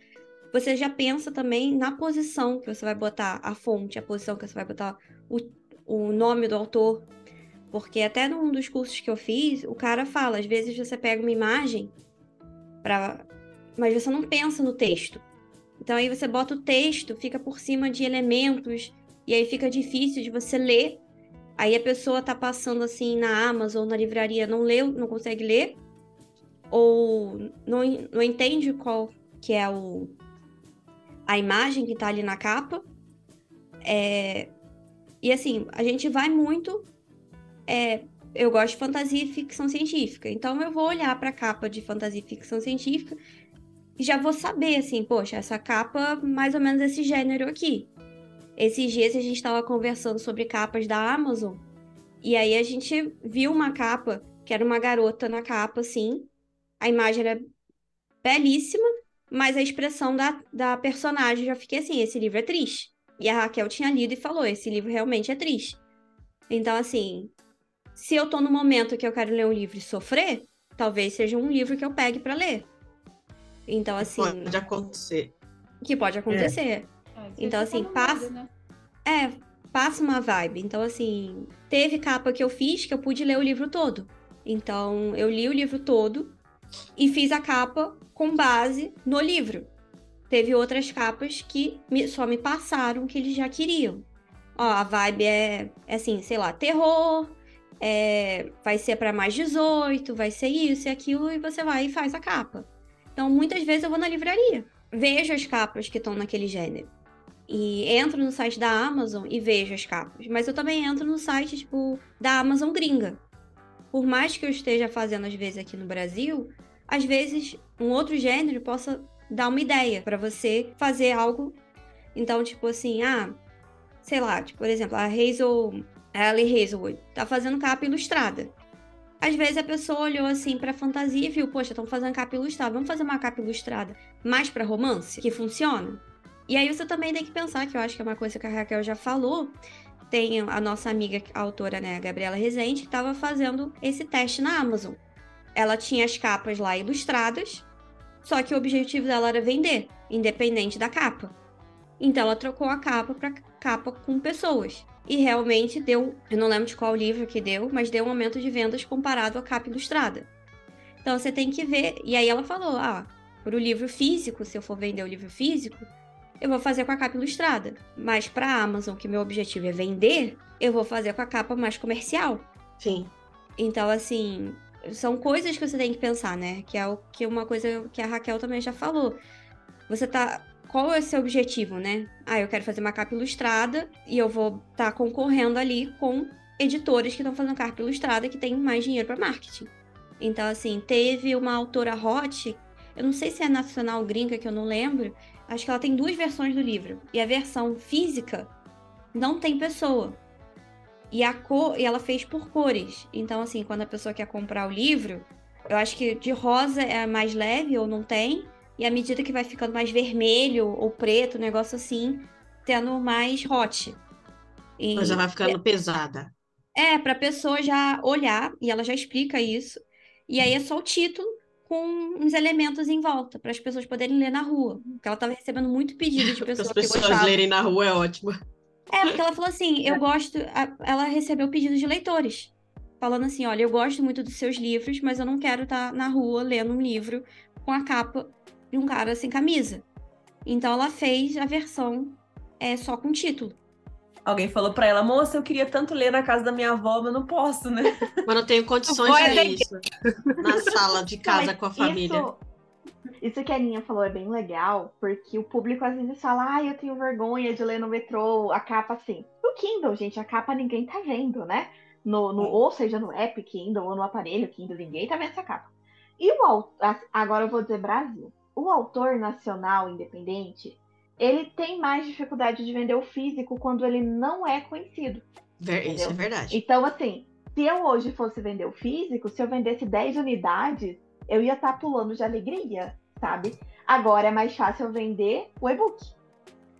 você já pensa também na posição que você vai botar a fonte, a posição que você vai botar o, o nome do autor. Porque até num dos cursos que eu fiz, o cara fala, às vezes você pega uma imagem, pra... mas você não pensa no texto. Então aí você bota o texto, fica por cima de elementos e aí fica difícil de você ler. Aí a pessoa tá passando assim na Amazon, na livraria, não leu, não consegue ler, ou não, não entende qual que é o, a imagem que tá ali na capa. É, e assim, a gente vai muito. é, eu gosto de fantasia e ficção científica, então eu vou olhar para a capa de fantasia e ficção científica já vou saber, assim, poxa, essa capa, mais ou menos esse gênero aqui. Esses dias a gente estava conversando sobre capas da Amazon, e aí a gente viu uma capa, que era uma garota na capa, assim. A imagem era belíssima, mas a expressão da, da personagem já fiquei assim: esse livro é triste. E a Raquel tinha lido e falou: esse livro realmente é triste. Então, assim, se eu tô no momento que eu quero ler um livro e sofrer, talvez seja um livro que eu pegue para ler. Então, assim. Pode acontecer. Que pode acontecer. É, Então, você assim, tá no passa- né? É, passa uma vibe. Então, assim, teve capa que eu fiz que eu pude ler o livro todo. Então, eu li o livro todo e fiz a capa com base no livro. Teve outras capas que me- só me passaram que eles já queriam. Ó, a vibe é, é assim, sei lá, terror, é, vai ser para mais 18, vai ser isso e aquilo, e você vai e faz a capa. Então, muitas vezes eu vou na livraria, vejo as capas que estão naquele gênero e entro no site da Amazon e vejo as capas. Mas eu também entro no site, tipo, da Amazon gringa. Por mais que eu esteja fazendo, às vezes, aqui no Brasil, às vezes um outro gênero possa dar uma ideia para você fazer algo. Então, tipo assim, ah, sei lá, tipo, por exemplo, a Hazel, a Ellie Hazelwood, tá fazendo capa ilustrada. Às vezes a pessoa olhou assim pra fantasia e viu, poxa, estão fazendo capa ilustrada, vamos fazer uma capa ilustrada mais pra romance, que funciona? E aí você também tem que pensar, que eu acho que é uma coisa que a Raquel já falou, tem a nossa amiga a autora, né, a Gabriela Rezende, que estava fazendo esse teste na Amazon. Ela tinha as capas lá ilustradas, só que o objetivo dela era vender, independente da capa. Então ela trocou a capa para capa com pessoas. E realmente deu, eu não lembro de qual livro que deu, mas deu um aumento de vendas comparado à capa ilustrada. Então você tem que ver. E aí ela falou: ah, para o livro físico, se eu for vender o livro físico, eu vou fazer com a capa ilustrada. Mas para a Amazon, que meu objetivo é vender, eu vou fazer com a capa mais comercial. Sim. Então, assim, são coisas que você tem que pensar, né? Que é o que uma coisa que a Raquel também já falou. Você tá. Qual é o seu objetivo, né? Ah, eu quero fazer uma capa ilustrada e eu vou estar tá concorrendo ali com editores que estão fazendo capa ilustrada que tem mais dinheiro para marketing. Então, assim, teve uma autora hot, eu não sei se é nacional gringa, que eu não lembro, acho que ela tem duas versões do livro. E a versão física não tem pessoa. E a cor, e ela fez por cores. Então, assim, quando a pessoa quer comprar o livro, eu acho que de rosa é mais leve ou não tem. E à medida que vai ficando mais vermelho ou preto, um negócio assim, tendo mais hot. E, Mas já vai ficando pesada. é, pra pessoa já olhar, e ela já explica isso. E aí é só o título com uns elementos em volta, para as pessoas poderem ler na rua. Porque ela tava recebendo muito pedido de As pessoas que pessoas gostavam. lerem na rua é ótimo. É, porque ela falou assim, eu gosto. a- Ela recebeu pedidos de leitores. Falando assim, olha, eu gosto muito dos seus livros, mas eu não quero estar na rua lendo um livro com a capa de um cara sem camisa. Então ela fez a versão é, só com título. Alguém falou pra ela, moça, eu queria tanto ler na casa da minha avó, mas não posso, né? Mas não tenho condições é ler isso. Na sala de casa Mas com a família. Isso, isso que a Aninha falou é bem legal, porque o público às vezes fala, ah, eu tenho vergonha de ler no metrô, a capa assim. No Kindle, gente, a capa ninguém tá vendo, né? No, no, ou seja, no app Kindle ou no aparelho Kindle, ninguém tá vendo essa capa. E o agora eu vou dizer Brasil. O autor nacional independente, ele tem mais dificuldade de vender o físico quando ele não é conhecido. Ver- Isso é verdade. Então, assim, se eu hoje fosse vender o físico, se eu vendesse 10 unidades, eu ia estar pulando de alegria, sabe? Agora é mais fácil eu vender o e-book.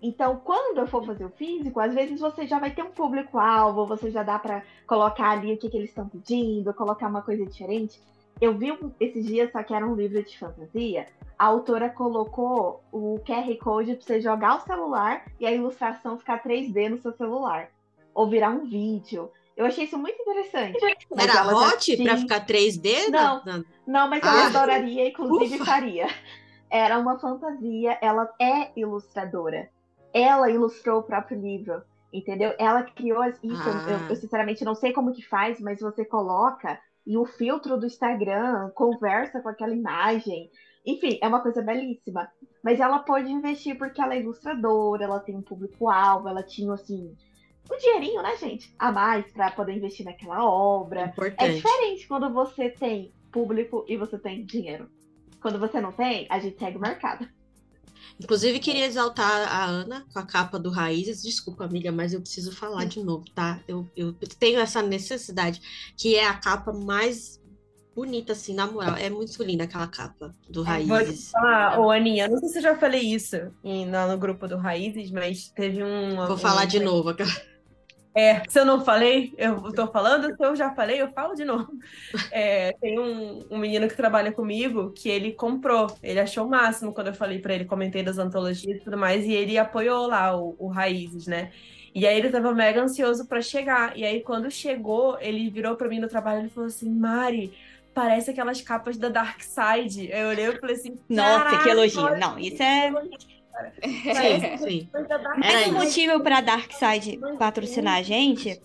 Então, quando eu for fazer o físico, às vezes você já vai ter um público-alvo, você já dá para colocar ali o que, que eles estão pedindo, colocar uma coisa diferente. Eu vi esses dias, só que era um livro de fantasia, a autora colocou o QR Code para você jogar o celular e a ilustração ficar 3D no seu celular. Ou virar um vídeo. Eu achei isso muito interessante. Era hot tinha- ficar 3D? Não. Na- na- Não, mas eu Ah, adoraria, inclusive ufa. faria. Era uma fantasia, ela é ilustradora. Ela ilustrou o próprio livro, entendeu? Ela criou as- isso. Ah. Eu, eu sinceramente não sei como que faz, mas você coloca e o filtro do Instagram conversa com aquela imagem. Enfim, é uma coisa belíssima. Mas ela pode investir porque ela é ilustradora, ela tem um público-alvo, ela tinha, assim, um dinheirinho, né, gente? A mais pra poder investir naquela obra. É Importante. diferente quando você tem público e você tem dinheiro. Quando você não tem, a gente segue o mercado. Inclusive, queria exaltar a Ana com a capa do Raízes. Desculpa, amiga, mas eu preciso falar de novo, tá? Eu, eu tenho essa necessidade, que é a capa mais bonita, assim, na moral. É muito linda aquela capa do te Raízes. falar, ô Aninha, não sei se eu já falei isso em- no, grupo do Raízes, mas teve um. Vou um- falar de novo. É, se eu não falei, eu tô falando, se eu já falei, eu falo de novo. É, tem um, um menino que trabalha comigo que ele comprou, ele achou o máximo quando eu falei pra ele, comentei das antologias e tudo mais, e ele apoiou lá o, o Raízes, né? E aí ele tava mega ansioso pra chegar. E aí quando chegou, ele virou pra mim no trabalho e falou assim: Mari, parece aquelas capas da Dark Side. Eu olhei e falei assim: Nossa, "Caraca, que elogio. olha Não, isso é. Sim, sim. Dark Mas o motivo pra Darkside patrocinar a gente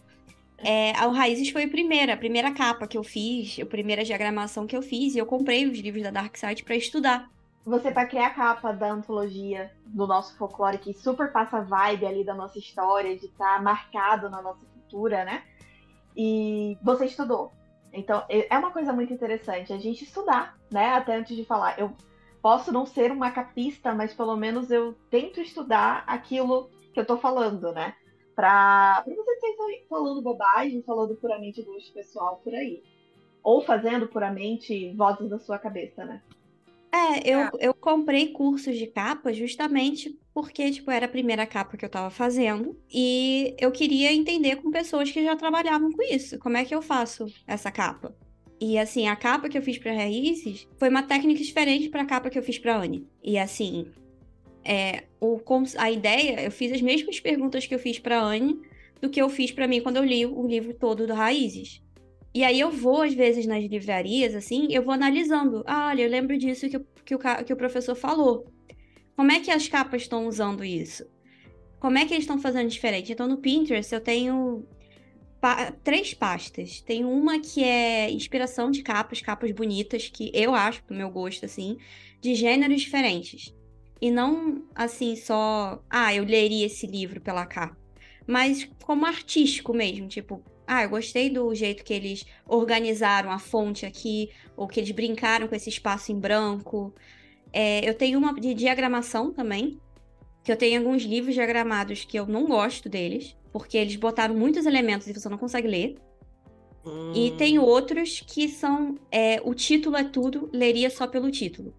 é a Raízes foi a primeira, a primeira capa que eu fiz, a primeira diagramação que eu fiz, e eu comprei os livros da Darkside pra estudar. Você vai criar a capa da antologia do nosso folclore, que super passa a vibe ali da nossa história, de estar marcado na nossa cultura, né? E você estudou. Então, é uma coisa muito interessante a gente estudar, né? Até antes de falar. Eu posso não ser uma capista, mas pelo menos eu tento estudar aquilo que eu tô falando, né? Pra, pra você estar falando bobagem, falando puramente do gosto pessoal por aí. Ou fazendo puramente vozes da sua cabeça, né? É, eu, É. eu comprei cursos de capa justamente porque, tipo, era a primeira capa que eu tava fazendo e eu queria entender com pessoas que já trabalhavam com isso. Como é que eu faço essa capa? E, assim, a capa que eu fiz pra Raízes foi uma técnica diferente pra capa que eu fiz pra Anne. E, assim, é, o, a ideia, eu fiz as mesmas perguntas que eu fiz pra Anne do que eu fiz pra mim quando eu li o livro todo do Raízes. E aí eu vou, às vezes, nas livrarias, assim, eu vou analisando. Ah, olha, eu lembro disso que, que, o, que o professor falou. Como é que as capas estão usando isso? Como é que eles estão fazendo diferente? Então, no Pinterest, eu tenho pa- três pastas. Tem uma que é inspiração de capas, capas bonitas, que eu acho, pro meu gosto, assim, de gêneros diferentes. E não, assim, só... Ah, eu leria esse livro pela capa. Mas como artístico mesmo, tipo... Ah, eu gostei do jeito que eles organizaram a fonte aqui, ou que eles brincaram com esse espaço em branco. É, eu tenho uma de diagramação também, que eu tenho alguns livros diagramados que eu não gosto deles, porque eles botaram muitos elementos e você não consegue ler. E Hum. tem outros que são. é, o título é tudo, leria só pelo título.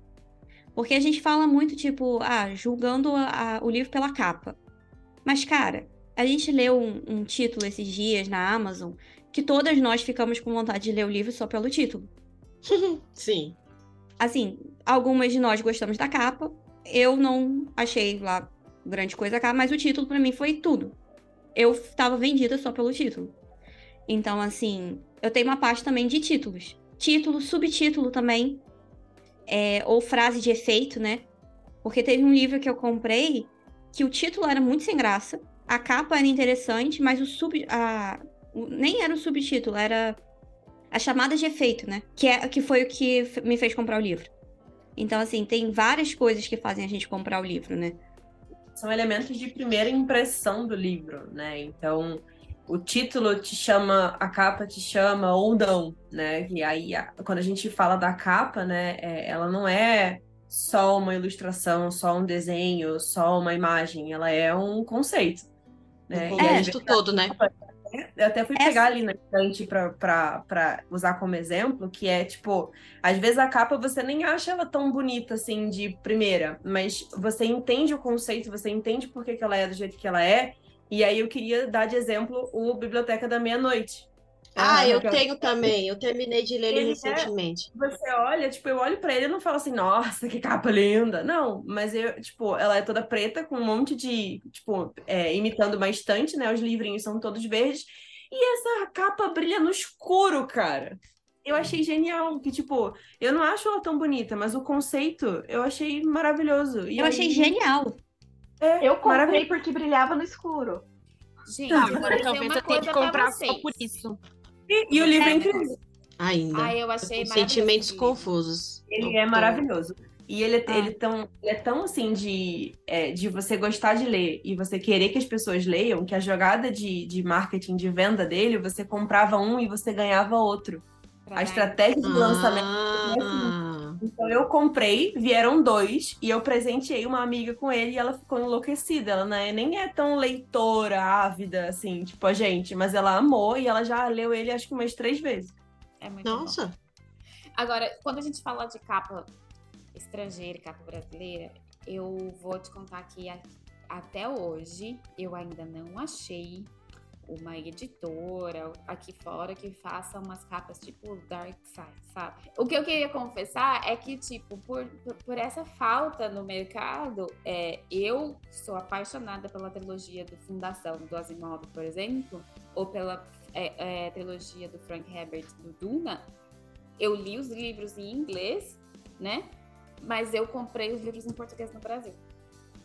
Porque a gente fala muito, tipo, ah, julgando a- a- o livro pela capa. Mas, cara, a gente leu um, um título esses dias na Amazon que todas nós ficamos com vontade de ler o livro só pelo título. Sim. Assim, algumas de nós gostamos da capa. Eu não achei lá grande coisa a capa, mas o título pra mim foi tudo. Eu tava vendida só pelo título. Então, assim, eu tenho uma parte também de títulos. Título, subtítulo também. é, ou frase de efeito, né? Porque teve um livro que eu comprei que o título era muito sem graça. A capa era interessante, mas o sub. A, o- nem era o subtítulo, era a chamada de efeito, né? Que, é, que foi o que me fez comprar o livro. Então, assim, tem várias coisas que fazem a gente comprar o livro, né? são elementos de primeira impressão do livro, né? Então, o título te chama, a capa te chama ou não, né? E aí, quando a gente fala da capa, né, é- ela não é só uma ilustração, só um desenho, só uma imagem, ela é um conceito, né? E aí, contexto todo, né? Eu até fui Essa- pegar ali na estante pra, pra, pra usar como exemplo, que é tipo, às vezes a capa você nem acha ela tão bonita assim de primeira, mas você entende o conceito, você entende por que, que ela é do jeito que ela é. E aí eu queria dar de exemplo o Biblioteca da Meia-Noite. Ah, Ah, eu tenho também. Eu terminei de ler ele Ele é- recentemente. Você olha, tipo, eu olho pra ele e não falo assim, nossa, que capa linda. Não, mas eu, tipo, ela é toda preta, com um monte de, tipo, é, imitando uma estante, né? Os livrinhos são todos verdes. E essa capa brilha no escuro, cara. Eu achei genial, que, tipo, eu não acho ela tão bonita, mas o conceito eu achei maravilhoso. E Eu achei aí- genial. É, Eu comprei porque brilhava no escuro. Gente, vou agora dizer talvez eu tenha que comprar só por isso. E, e o livro é É. incrível. Ainda. Ai, eu achei sentimentos confusos. Ele é maravilhoso. E ele, Ah. ele, tão, ele é tão assim de, é, de você gostar de ler e você querer que as pessoas leiam, que a jogada de, de marketing, de venda dele, você comprava um e você ganhava outro. Pra A estratégia de lançamento. Então eu comprei, vieram dois, e eu presenteei uma amiga com ele e ela ficou enlouquecida. Ela né, nem é tão leitora, ávida, assim, tipo a gente, mas ela amou e ela já leu ele acho que umas três vezes. É muito bom. Nossa. Agora, quando a gente fala de capa estrangeira e capa brasileira, eu vou te contar que até hoje eu ainda não achei uma editora aqui fora que faça umas capas tipo Dark Side, sabe? O que eu queria confessar é que, tipo, por, por, essa falta no mercado, é, eu sou apaixonada pela trilogia do Fundação do Asimov, por exemplo, ou pela é, é, trilogia do Frank Herbert do Duna. Eu li os livros em inglês, né? Mas eu comprei os livros em português no Brasil.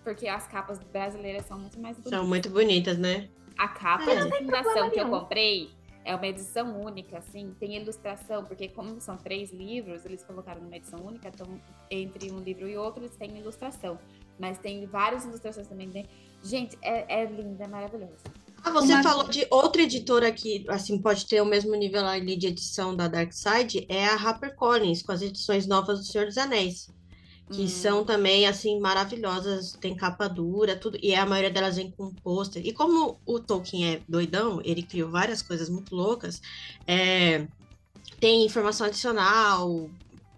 Porque as capas brasileiras são muito mais bonitas. São muito bonitas, né? A capa É. de fundação que eu comprei é uma edição única, assim, tem ilustração, porque como são três livros, eles colocaram numa edição única, então entre um livro e outro eles têm ilustração. Mas tem várias ilustrações também. Né? Gente, é, é linda, é maravilhosa. Ah, você Uma- falou de outra editora que, assim, pode ter o mesmo nível ali de edição da Dark Side, é a HarperCollins, com as edições novas do Senhor dos Anéis. Que Hum. são também, assim, maravilhosas, tem capa dura, tudo, e a maioria delas vem com pôster. E como o Tolkien é doidão, ele criou várias coisas muito loucas, é, tem informação adicional,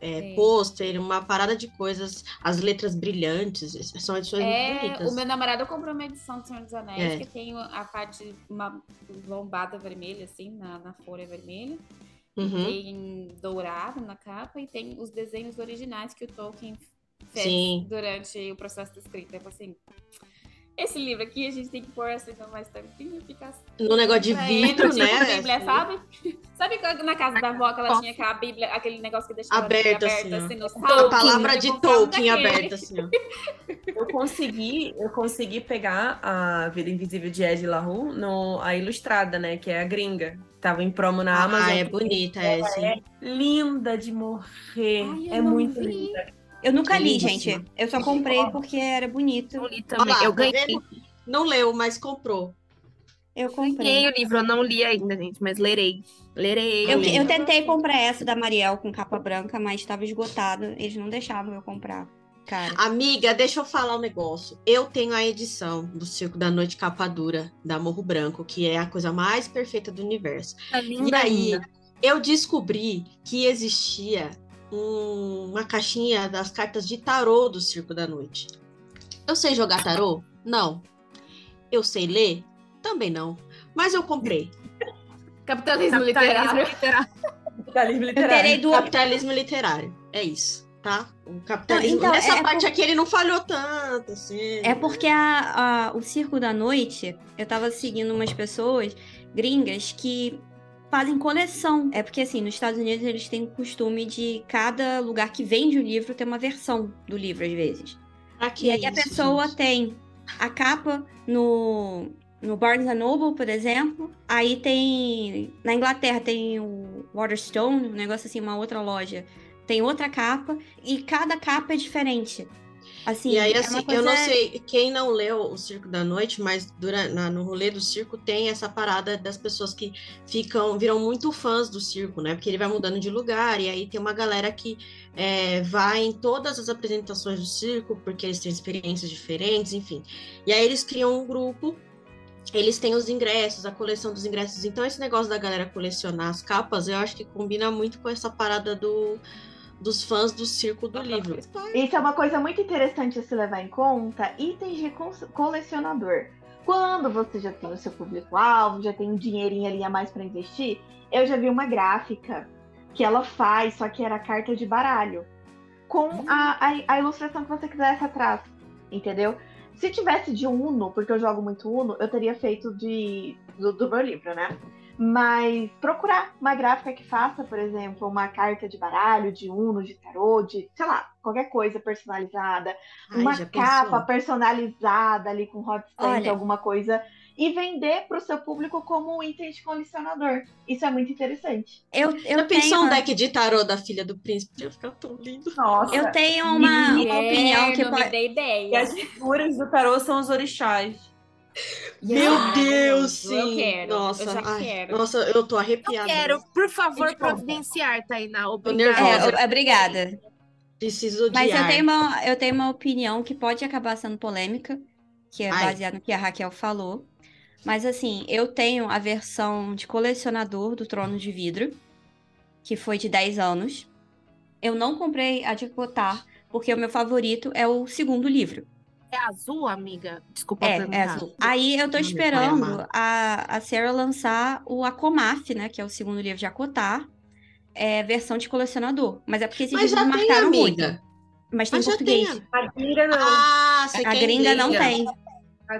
é, pôster, uma parada de coisas, as letras brilhantes, são edições muito É, bonitas. o meu namorado comprou uma edição do Senhor dos Anéis, É. que tem a parte, uma lombada vermelha, assim, na, na folha vermelha. Uhum. Tem dourado na capa e tem os desenhos originais que o Tolkien fez Sim. durante o processo de escrita. Falei assim, esse livro aqui a gente tem que pôr assim mais tampinha e ficar No negócio de vidro, tipo né? Bíblia, sabe? Sabe quando na casa da avó que ela tinha aquela Bíblia, aquele negócio que deixava Aberto, aberto assim, assim, no salto? A palavra de comprava um Tolkien aberta, assim, ó. Eu consegui, eu consegui pegar a Vida Invisível de Ed LaRue no a ilustrada, né, que é a gringa. Tava em promo na Amazon. Ah, é bonita essa. hein? Linda de morrer. Ai, é muito vi. linda. Eu nunca li, gente. Eu só comprei porque era bonito. Não li Olha também. lá, eu ganhei? Não leu, mas comprou. Eu ganhei comprei. o livro, eu não li ainda, gente, mas lerei. Lerei. Eu, eu tentei comprar essa da Mariel com capa branca, mas estava esgotado. Eles não deixavam eu comprar. Cara. Amiga, deixa eu falar um negócio. Eu tenho a edição do Circo da Noite Capa Dura, da Morro Branco, que é a coisa mais perfeita do universo. E linda aí, ainda. eu descobri que existia um- uma caixinha das cartas de tarô do Circo da Noite. Eu sei jogar tarô? Não. Eu sei ler? Também não. Mas eu comprei. Capitalismo, Capitalismo literário. literário. Capitalismo literário. do. Capitalismo literário. É isso, tá? O capitalismo. Então, Nessa é parte por- aqui ele não falhou tanto, assim. É porque a, a- o Circo da Noite, eu tava seguindo umas pessoas gringas que fazem coleção. É porque, assim, nos Estados Unidos eles têm o costume de cada lugar que vende o livro ter uma versão do livro, às vezes. Pra que E aí a pessoa gente? tem a capa no, no Barnes Noble, por exemplo. Aí tem. Na Inglaterra tem o Waterstone, um negócio assim, uma outra loja. Tem outra capa. E cada capa é diferente. Assim, E aí, é assim, uma eu não sei quem não leu o Circo da Noite, mas durante, na, no rolê do circo tem essa parada das pessoas que ficam, viram muito fãs do circo, né? Porque ele vai mudando de lugar, e aí tem uma galera que é, vai em todas as apresentações do circo, porque eles têm experiências diferentes, enfim. E aí eles criam um grupo. Eles têm os ingressos, a coleção dos ingressos. Então, esse negócio da galera colecionar as capas, eu acho que combina muito com essa parada do, dos fãs do circo do livro. Isso é uma coisa muito interessante a se levar em conta. Itens de colecionador. Quando você já tem o seu público-alvo, já tem um dinheirinho ali a mais para investir, eu já vi uma gráfica que ela faz, só que era carta de baralho. Com a, a, a ilustração que você quisesse atrás. Entendeu? Se tivesse de Uno, porque eu jogo muito Uno, eu teria feito de do, do meu livro, né? Mas procurar uma gráfica que faça, por exemplo, uma carta de baralho, de Uno, de tarô, de, sei lá, qualquer coisa personalizada, Ai, uma capa pensou? personalizada ali com hot stamp, Olha. alguma coisa, e vender para o seu público como um item de colecionador. Isso é muito interessante. Eu, eu Já pensou tenho, um deck de tarô da filha do príncipe? Ia ficar tão lindo. Nossa. eu tenho uma, uma opinião que me pode. E ideia. as figuras do tarô são os orixás. Meu. Deus, sim. Eu quero. Nossa, eu já ai, quero. nossa, eu tô Eu arrepiada. quero, por favor, providenciar, Tainá. Obrigada. É, eu- obrigada. preciso odiar. Mas eu tenho, uma, eu tenho uma opinião que pode acabar sendo polêmica, que é baseada no que a Raquel falou. Mas assim, eu tenho a versão de colecionador do Trono de Vidro, que foi de 10 anos. Eu não comprei a de Cotar, porque o meu favorito é o segundo livro. É azul, amiga? Desculpa É, é azul. Aí eu tô esperando a, a Sarah lançar o Akomaf, né? Que é o segundo livro de Akotar. É versão de colecionador. Mas é porque esses Mas livros já tem, marcaram amiga. muito. Mas tem em Mas português. tem. A gringa não. Ah, você A quer gringa não gringa. tem.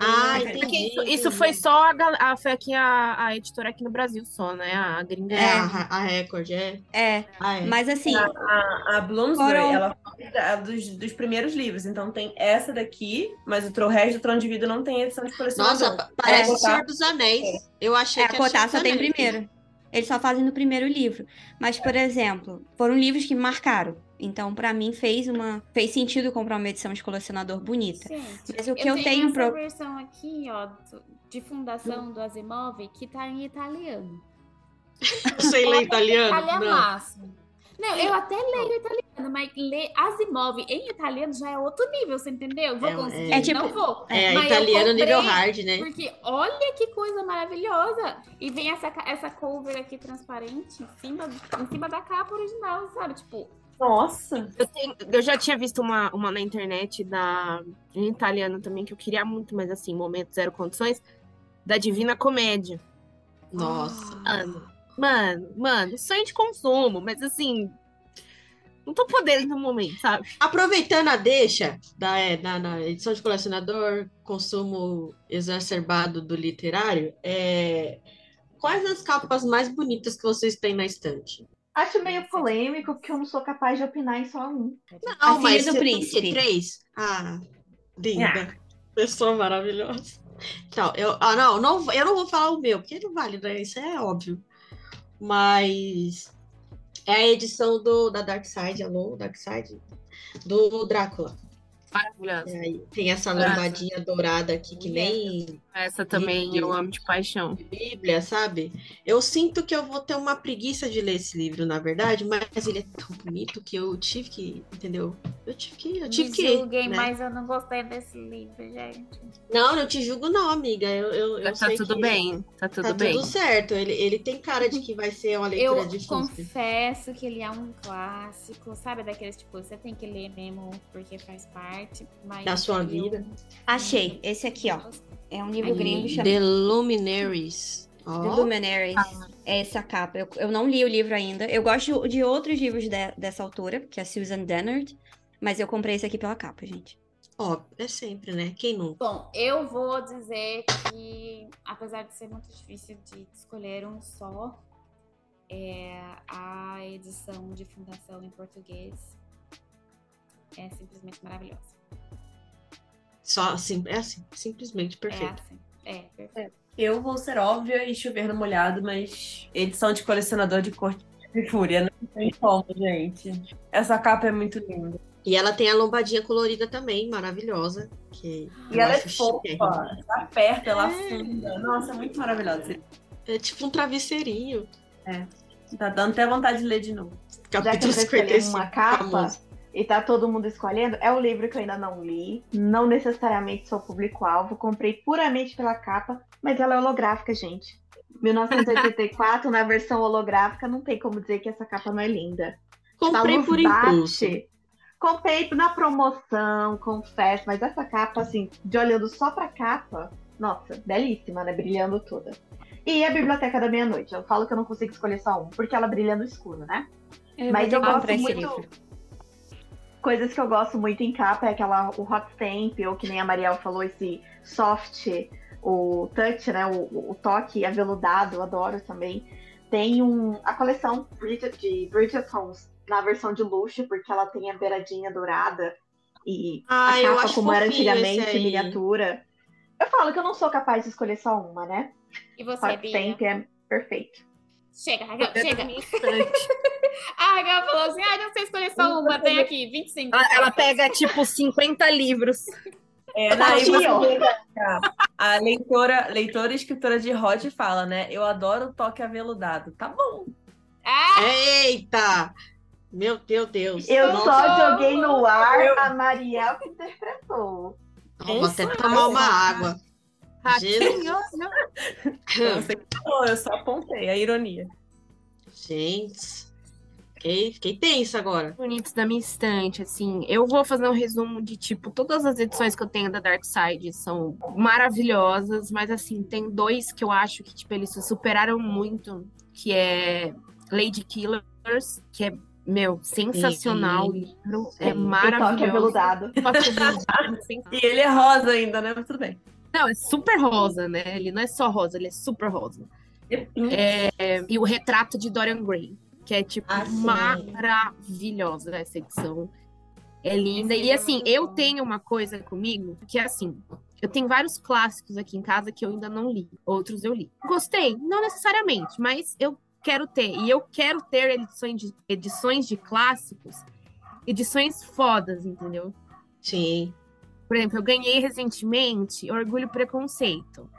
A Ah. Porque entendi. isso, isso foi só a, a, foi aqui a, a editora aqui no Brasil só, né? A gringa. É, a, a Record, é. É, Ah, é. mas assim, A, a Bloomsbury, Foram- ela foi da- dos, dos primeiros livros. Então tem essa daqui, mas o resto do Trono de Vidro não tem edição de colecionador. Nossa, pa- parece É. o Senhor dos Anéis. Eu achei é, a que era Cotar só tem primeiro. Eles só fazem no primeiro livro. Mas, por exemplo, foram livros que me marcaram. Então, pra mim, fez uma fez sentido comprar uma edição de colecionador bonita. Gente, Mas o que eu tenho essa pro- versão aqui, ó, de fundação do Asimov, que tá em italiano. Sei ler italiano? Não. Italianaço. Não, eu até leio italiano, mas ler Asimov em italiano já é outro nível, você entendeu? Vou É, conseguir? é. É tipo- não vou. É, Mas italiano nível hard, né? Porque olha que coisa maravilhosa! E vem essa, essa cover aqui transparente em cima, em cima da capa original, sabe? Tipo, Nossa! Eu, tenho- eu já tinha visto uma, uma na internet da, em italiano também, que eu queria muito, mas assim, momento zero condições, da Divina Comédia. Nossa. Mano, mano, mano, sonho de consumo, mas assim, não tô podendo no momento, sabe? Aproveitando a deixa da, é, na, na edição de colecionador, consumo exacerbado do literário, é, quais as capas mais bonitas que vocês têm na estante? Acho meio polêmico, porque eu não sou capaz de opinar em só um. Não, A Filha mas do Príncipe. três? Ah, linda. Pessoa maravilhosa. Então, eu, ah, não, não, eu não vou falar o meu, porque não vale, né? Isso é óbvio. Mas é a edição do, da Dark Side, alô, Dark Side, do Drácula. Maravilhosa. Aí tem essa lombadinha dourada aqui, que nem Essa também eu amo de paixão. Bíblia, sabe? Eu sinto que eu vou ter uma preguiça de ler esse livro, na verdade, mas ele é tão bonito que eu tive que, entendeu? Eu tive que, eu tive me que. julguem, né? mas eu não gostei desse livro, gente. Não, não te julgo, não, amiga. Eu, eu, eu tá sei tudo que bem, tá tudo Tá bem. tudo certo. Ele, ele tem cara de que vai ser uma leitura Eu difícil. confesso que ele é um clássico, sabe? Daqueles tipo, você tem que ler mesmo porque faz parte. Mas Da sua eu- vida. Achei. Esse aqui, ó. É um livro gringo chamado The Luminaries. Ó, The Luminaries. É essa capa. Eu, eu não li o livro ainda. Eu gosto de outros livros de- dessa autora, que é a Susan Dennard. Mas eu comprei esse aqui pela capa, gente. ó, é sempre, né? Quem nunca? Bom, eu vou dizer que, apesar de ser muito difícil de escolher um só, é a edição de fundação em português é simplesmente maravilhosa. Só assim, é assim, simplesmente É perfeito. assim. É, perfeito. Eu vou ser óbvia e chover no molhado, mas edição de colecionador de Corte de Fúria. Não tem como, gente. Essa capa é muito linda. E ela tem a lombadinha colorida também, maravilhosa. Que E ela é fofa. Tá perto, ela afunda. Nossa, é muito maravilhosa. É tipo um travesseirinho. Tá dando até vontade de ler de novo. Já que Capítulo vou escolher 55. uma capa famoso. E tá todo mundo escolhendo, é o livro que eu ainda não li. Não necessariamente sou público-alvo. Comprei puramente pela capa, mas ela é holográfica, gente. 1984, na versão holográfica, não tem como dizer que essa capa não é linda. Comprei por impulso. bate. Comprei na promoção, confesso, mas essa capa, assim, de olhando só pra capa, nossa, belíssima, né? Brilhando toda. E a Biblioteca da Meia-Noite. Eu falo que eu não consigo escolher só um, porque ela brilha no escuro, né? Mas eu gosto muito. Coisas que eu gosto muito em capa é aquela o hot stamp, ou que nem a Mariel falou, esse soft, o touch, né? O, o toque aveludado, eu adoro também. Tem um, a coleção Bridget, de Bridgertons na versão de luxo, porque ela tem a beiradinha dourada e Ah, a eu capa como era antigamente, miniatura. Eu falo que eu não sou capaz de escolher só uma, né? E você, Hot Bia? stamp é perfeito. Chega, Raquel, chega. A Raquel falou assim: ah, não sei escolher só uma, tem aqui, 25. Ela, ela pega, tipo, 50 livros. É, daí você a- leitora, leitora e escritora de Hot fala, né? Eu adoro o toque aveludado. Tá bom. Ah, Eita! Meu Deus, Deus. Eu Nossa, só joguei no ar Eu- a Mariel que interpretou. eu vou até tomar uma água. Ratinho. Eu, sei que falou, eu só apontei a ironia. Gente, fiquei, fiquei tensa agora. bonitos da minha estante, assim. Eu vou fazer um resumo de, tipo, todas as edições que eu tenho da Dark Side são maravilhosas, mas, assim, tem dois que eu acho que, tipo, eles se superaram muito, que é Lady Killers, que é, meu, sensacional o livro, é toque maravilhoso. aveludado. Toque aveludado, sim. E ele é rosa ainda, né? Mas tudo bem. Não, é super rosa, né? Ele não é só rosa, ele é super rosa. É, e o retrato de Dorian Gray, que é, tipo, Ah, maravilhosa essa edição. É linda. E é assim, muito eu tenho uma coisa comigo que é assim. Eu tenho vários clássicos aqui em casa que eu ainda não li. Outros eu li. Gostei? Não necessariamente, mas eu quero ter. E eu quero ter edições de, edições de clássicos, edições fodas, entendeu? Sim. Por exemplo, eu ganhei recentemente Orgulho e Preconceito.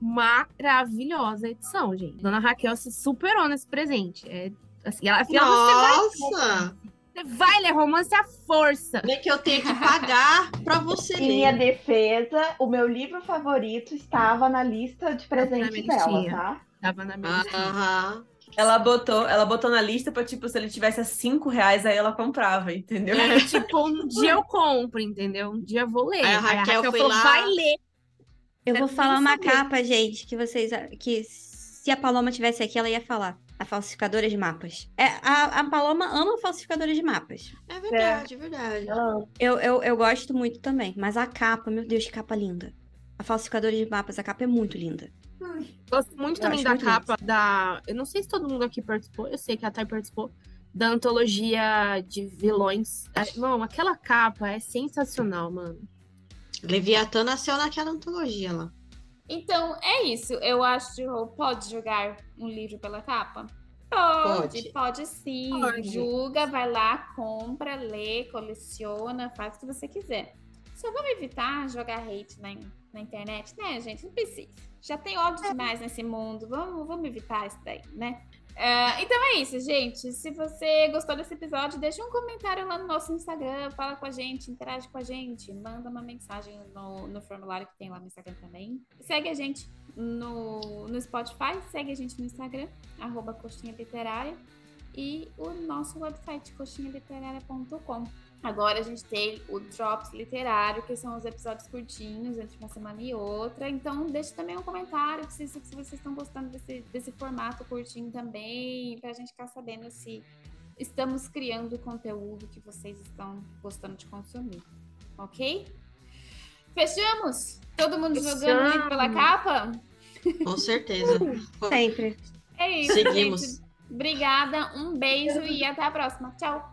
Maravilhosa edição, gente. Dona Raquel se superou nesse presente. É, assim, ela, afinal, você vai, Nossa! você vai ler romance à força. Nem que eu tenha que pagar pra você Em minha ler. defesa, o meu livro favorito estava na lista de presentes dela, tá? Tava na minha. Aham. Ela botou, ela botou na lista pra, tipo, se ele tivesse a 5 reais, aí ela comprava, entendeu? É, tipo, um dia eu compro, entendeu? Um dia eu vou ler. Aí a Raquel foi falou, lá- vai ler. Eu vou Quero falar uma saber. capa, gente, que vocês. que se a Paloma tivesse aqui, ela ia falar. A falsificadora de mapas. É, a, a Paloma ama falsificadora de mapas. É verdade, é verdade. Eu, eu, eu gosto muito também. Mas a capa, meu Deus, que capa linda. A falsificadora de mapas, a capa é muito linda. Gosto muito Eu também da muito capa da. Eu não sei se todo mundo aqui participou, eu sei que a Thay participou. Da antologia de vilões. É, Não, aquela capa é sensacional, mano. Leviatã nasceu naquela antologia lá. Então, é isso. Eu acho que pode jogar um livro pela capa? Pode, Pode. pode, sim. Pode. Julga, vai lá, compra, lê, coleciona, faz o que você quiser. Só vamos evitar jogar hate na, na internet, né, gente? Não precisa. Já tem ódio demais nesse mundo. Vamos, vamos evitar isso daí, né? Ah, então é isso, gente. Se você gostou desse episódio, deixa um comentário lá no nosso Instagram, fala com a gente, interage com a gente, manda uma mensagem no, no formulário que tem lá no Instagram também. Segue a gente no, no Spotify, segue a gente no Instagram, arroba coxinha literária, e o nosso website, coxinhaliterária.com. Agora a gente tem o Drops Literário, que são os episódios curtinhos entre uma semana e outra. Então, deixe também um comentário se, se vocês estão gostando desse, desse formato curtinho também, pra gente ficar sabendo se estamos criando o conteúdo que vocês estão gostando de consumir. Ok? Fechamos? Todo mundo jogando o livro pela Fechamos. capa? Com certeza. Sempre. É isso, Seguimos. gente. Obrigada, um beijo e até a próxima. Tchau!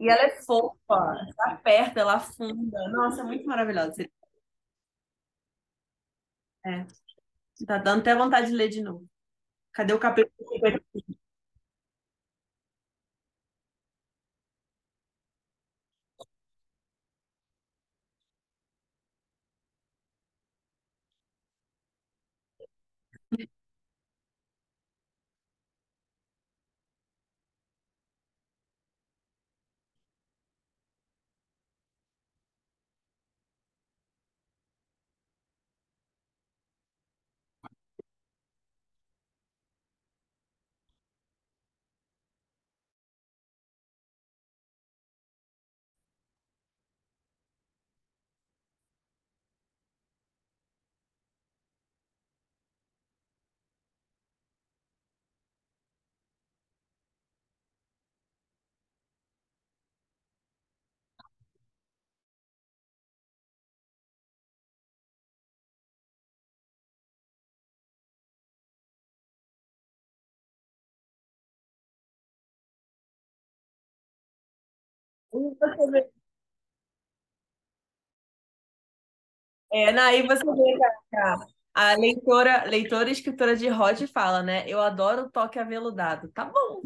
E ela é fofa, você aperta, ela afunda. Nossa, é muito maravilhosa. É, tá dando até vontade de ler de novo. Cadê o capítulo? Você vê- É, não, aí você vê a, a leitora, leitora e escritora de Rod fala, né? Eu adoro o toque aveludado. Tá bom.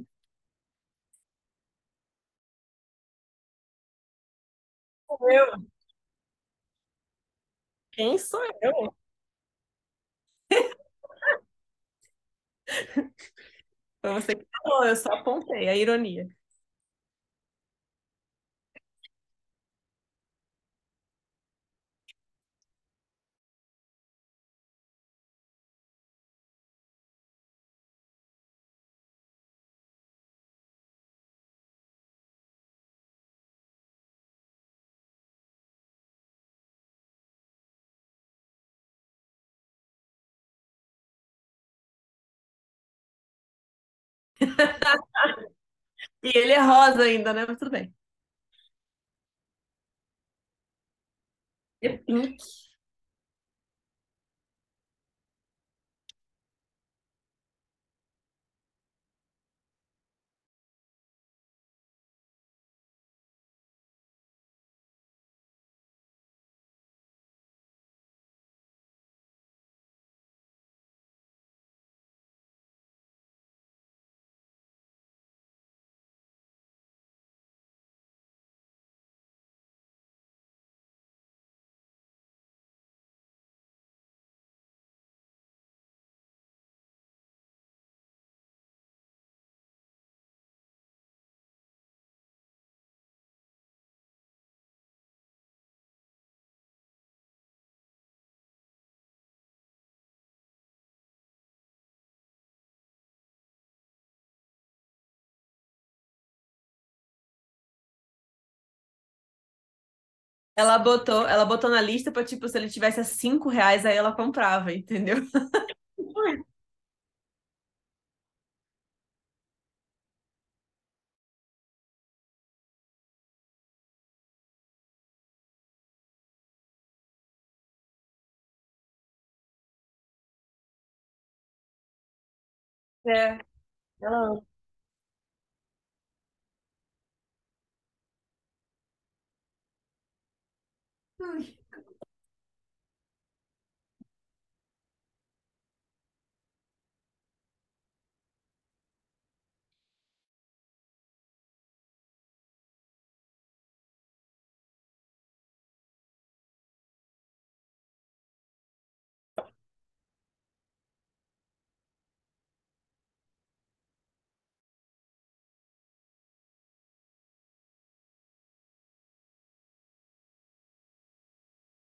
Eu, quem sou eu? Foi você que falou, eu só apontei a ironia. E ele é rosa ainda, né? Mas tudo bem. É pink. Ela botou, ela botou na lista pra, tipo, se ele tivesse a cinco reais, aí ela comprava, entendeu? É, ela. who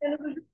menos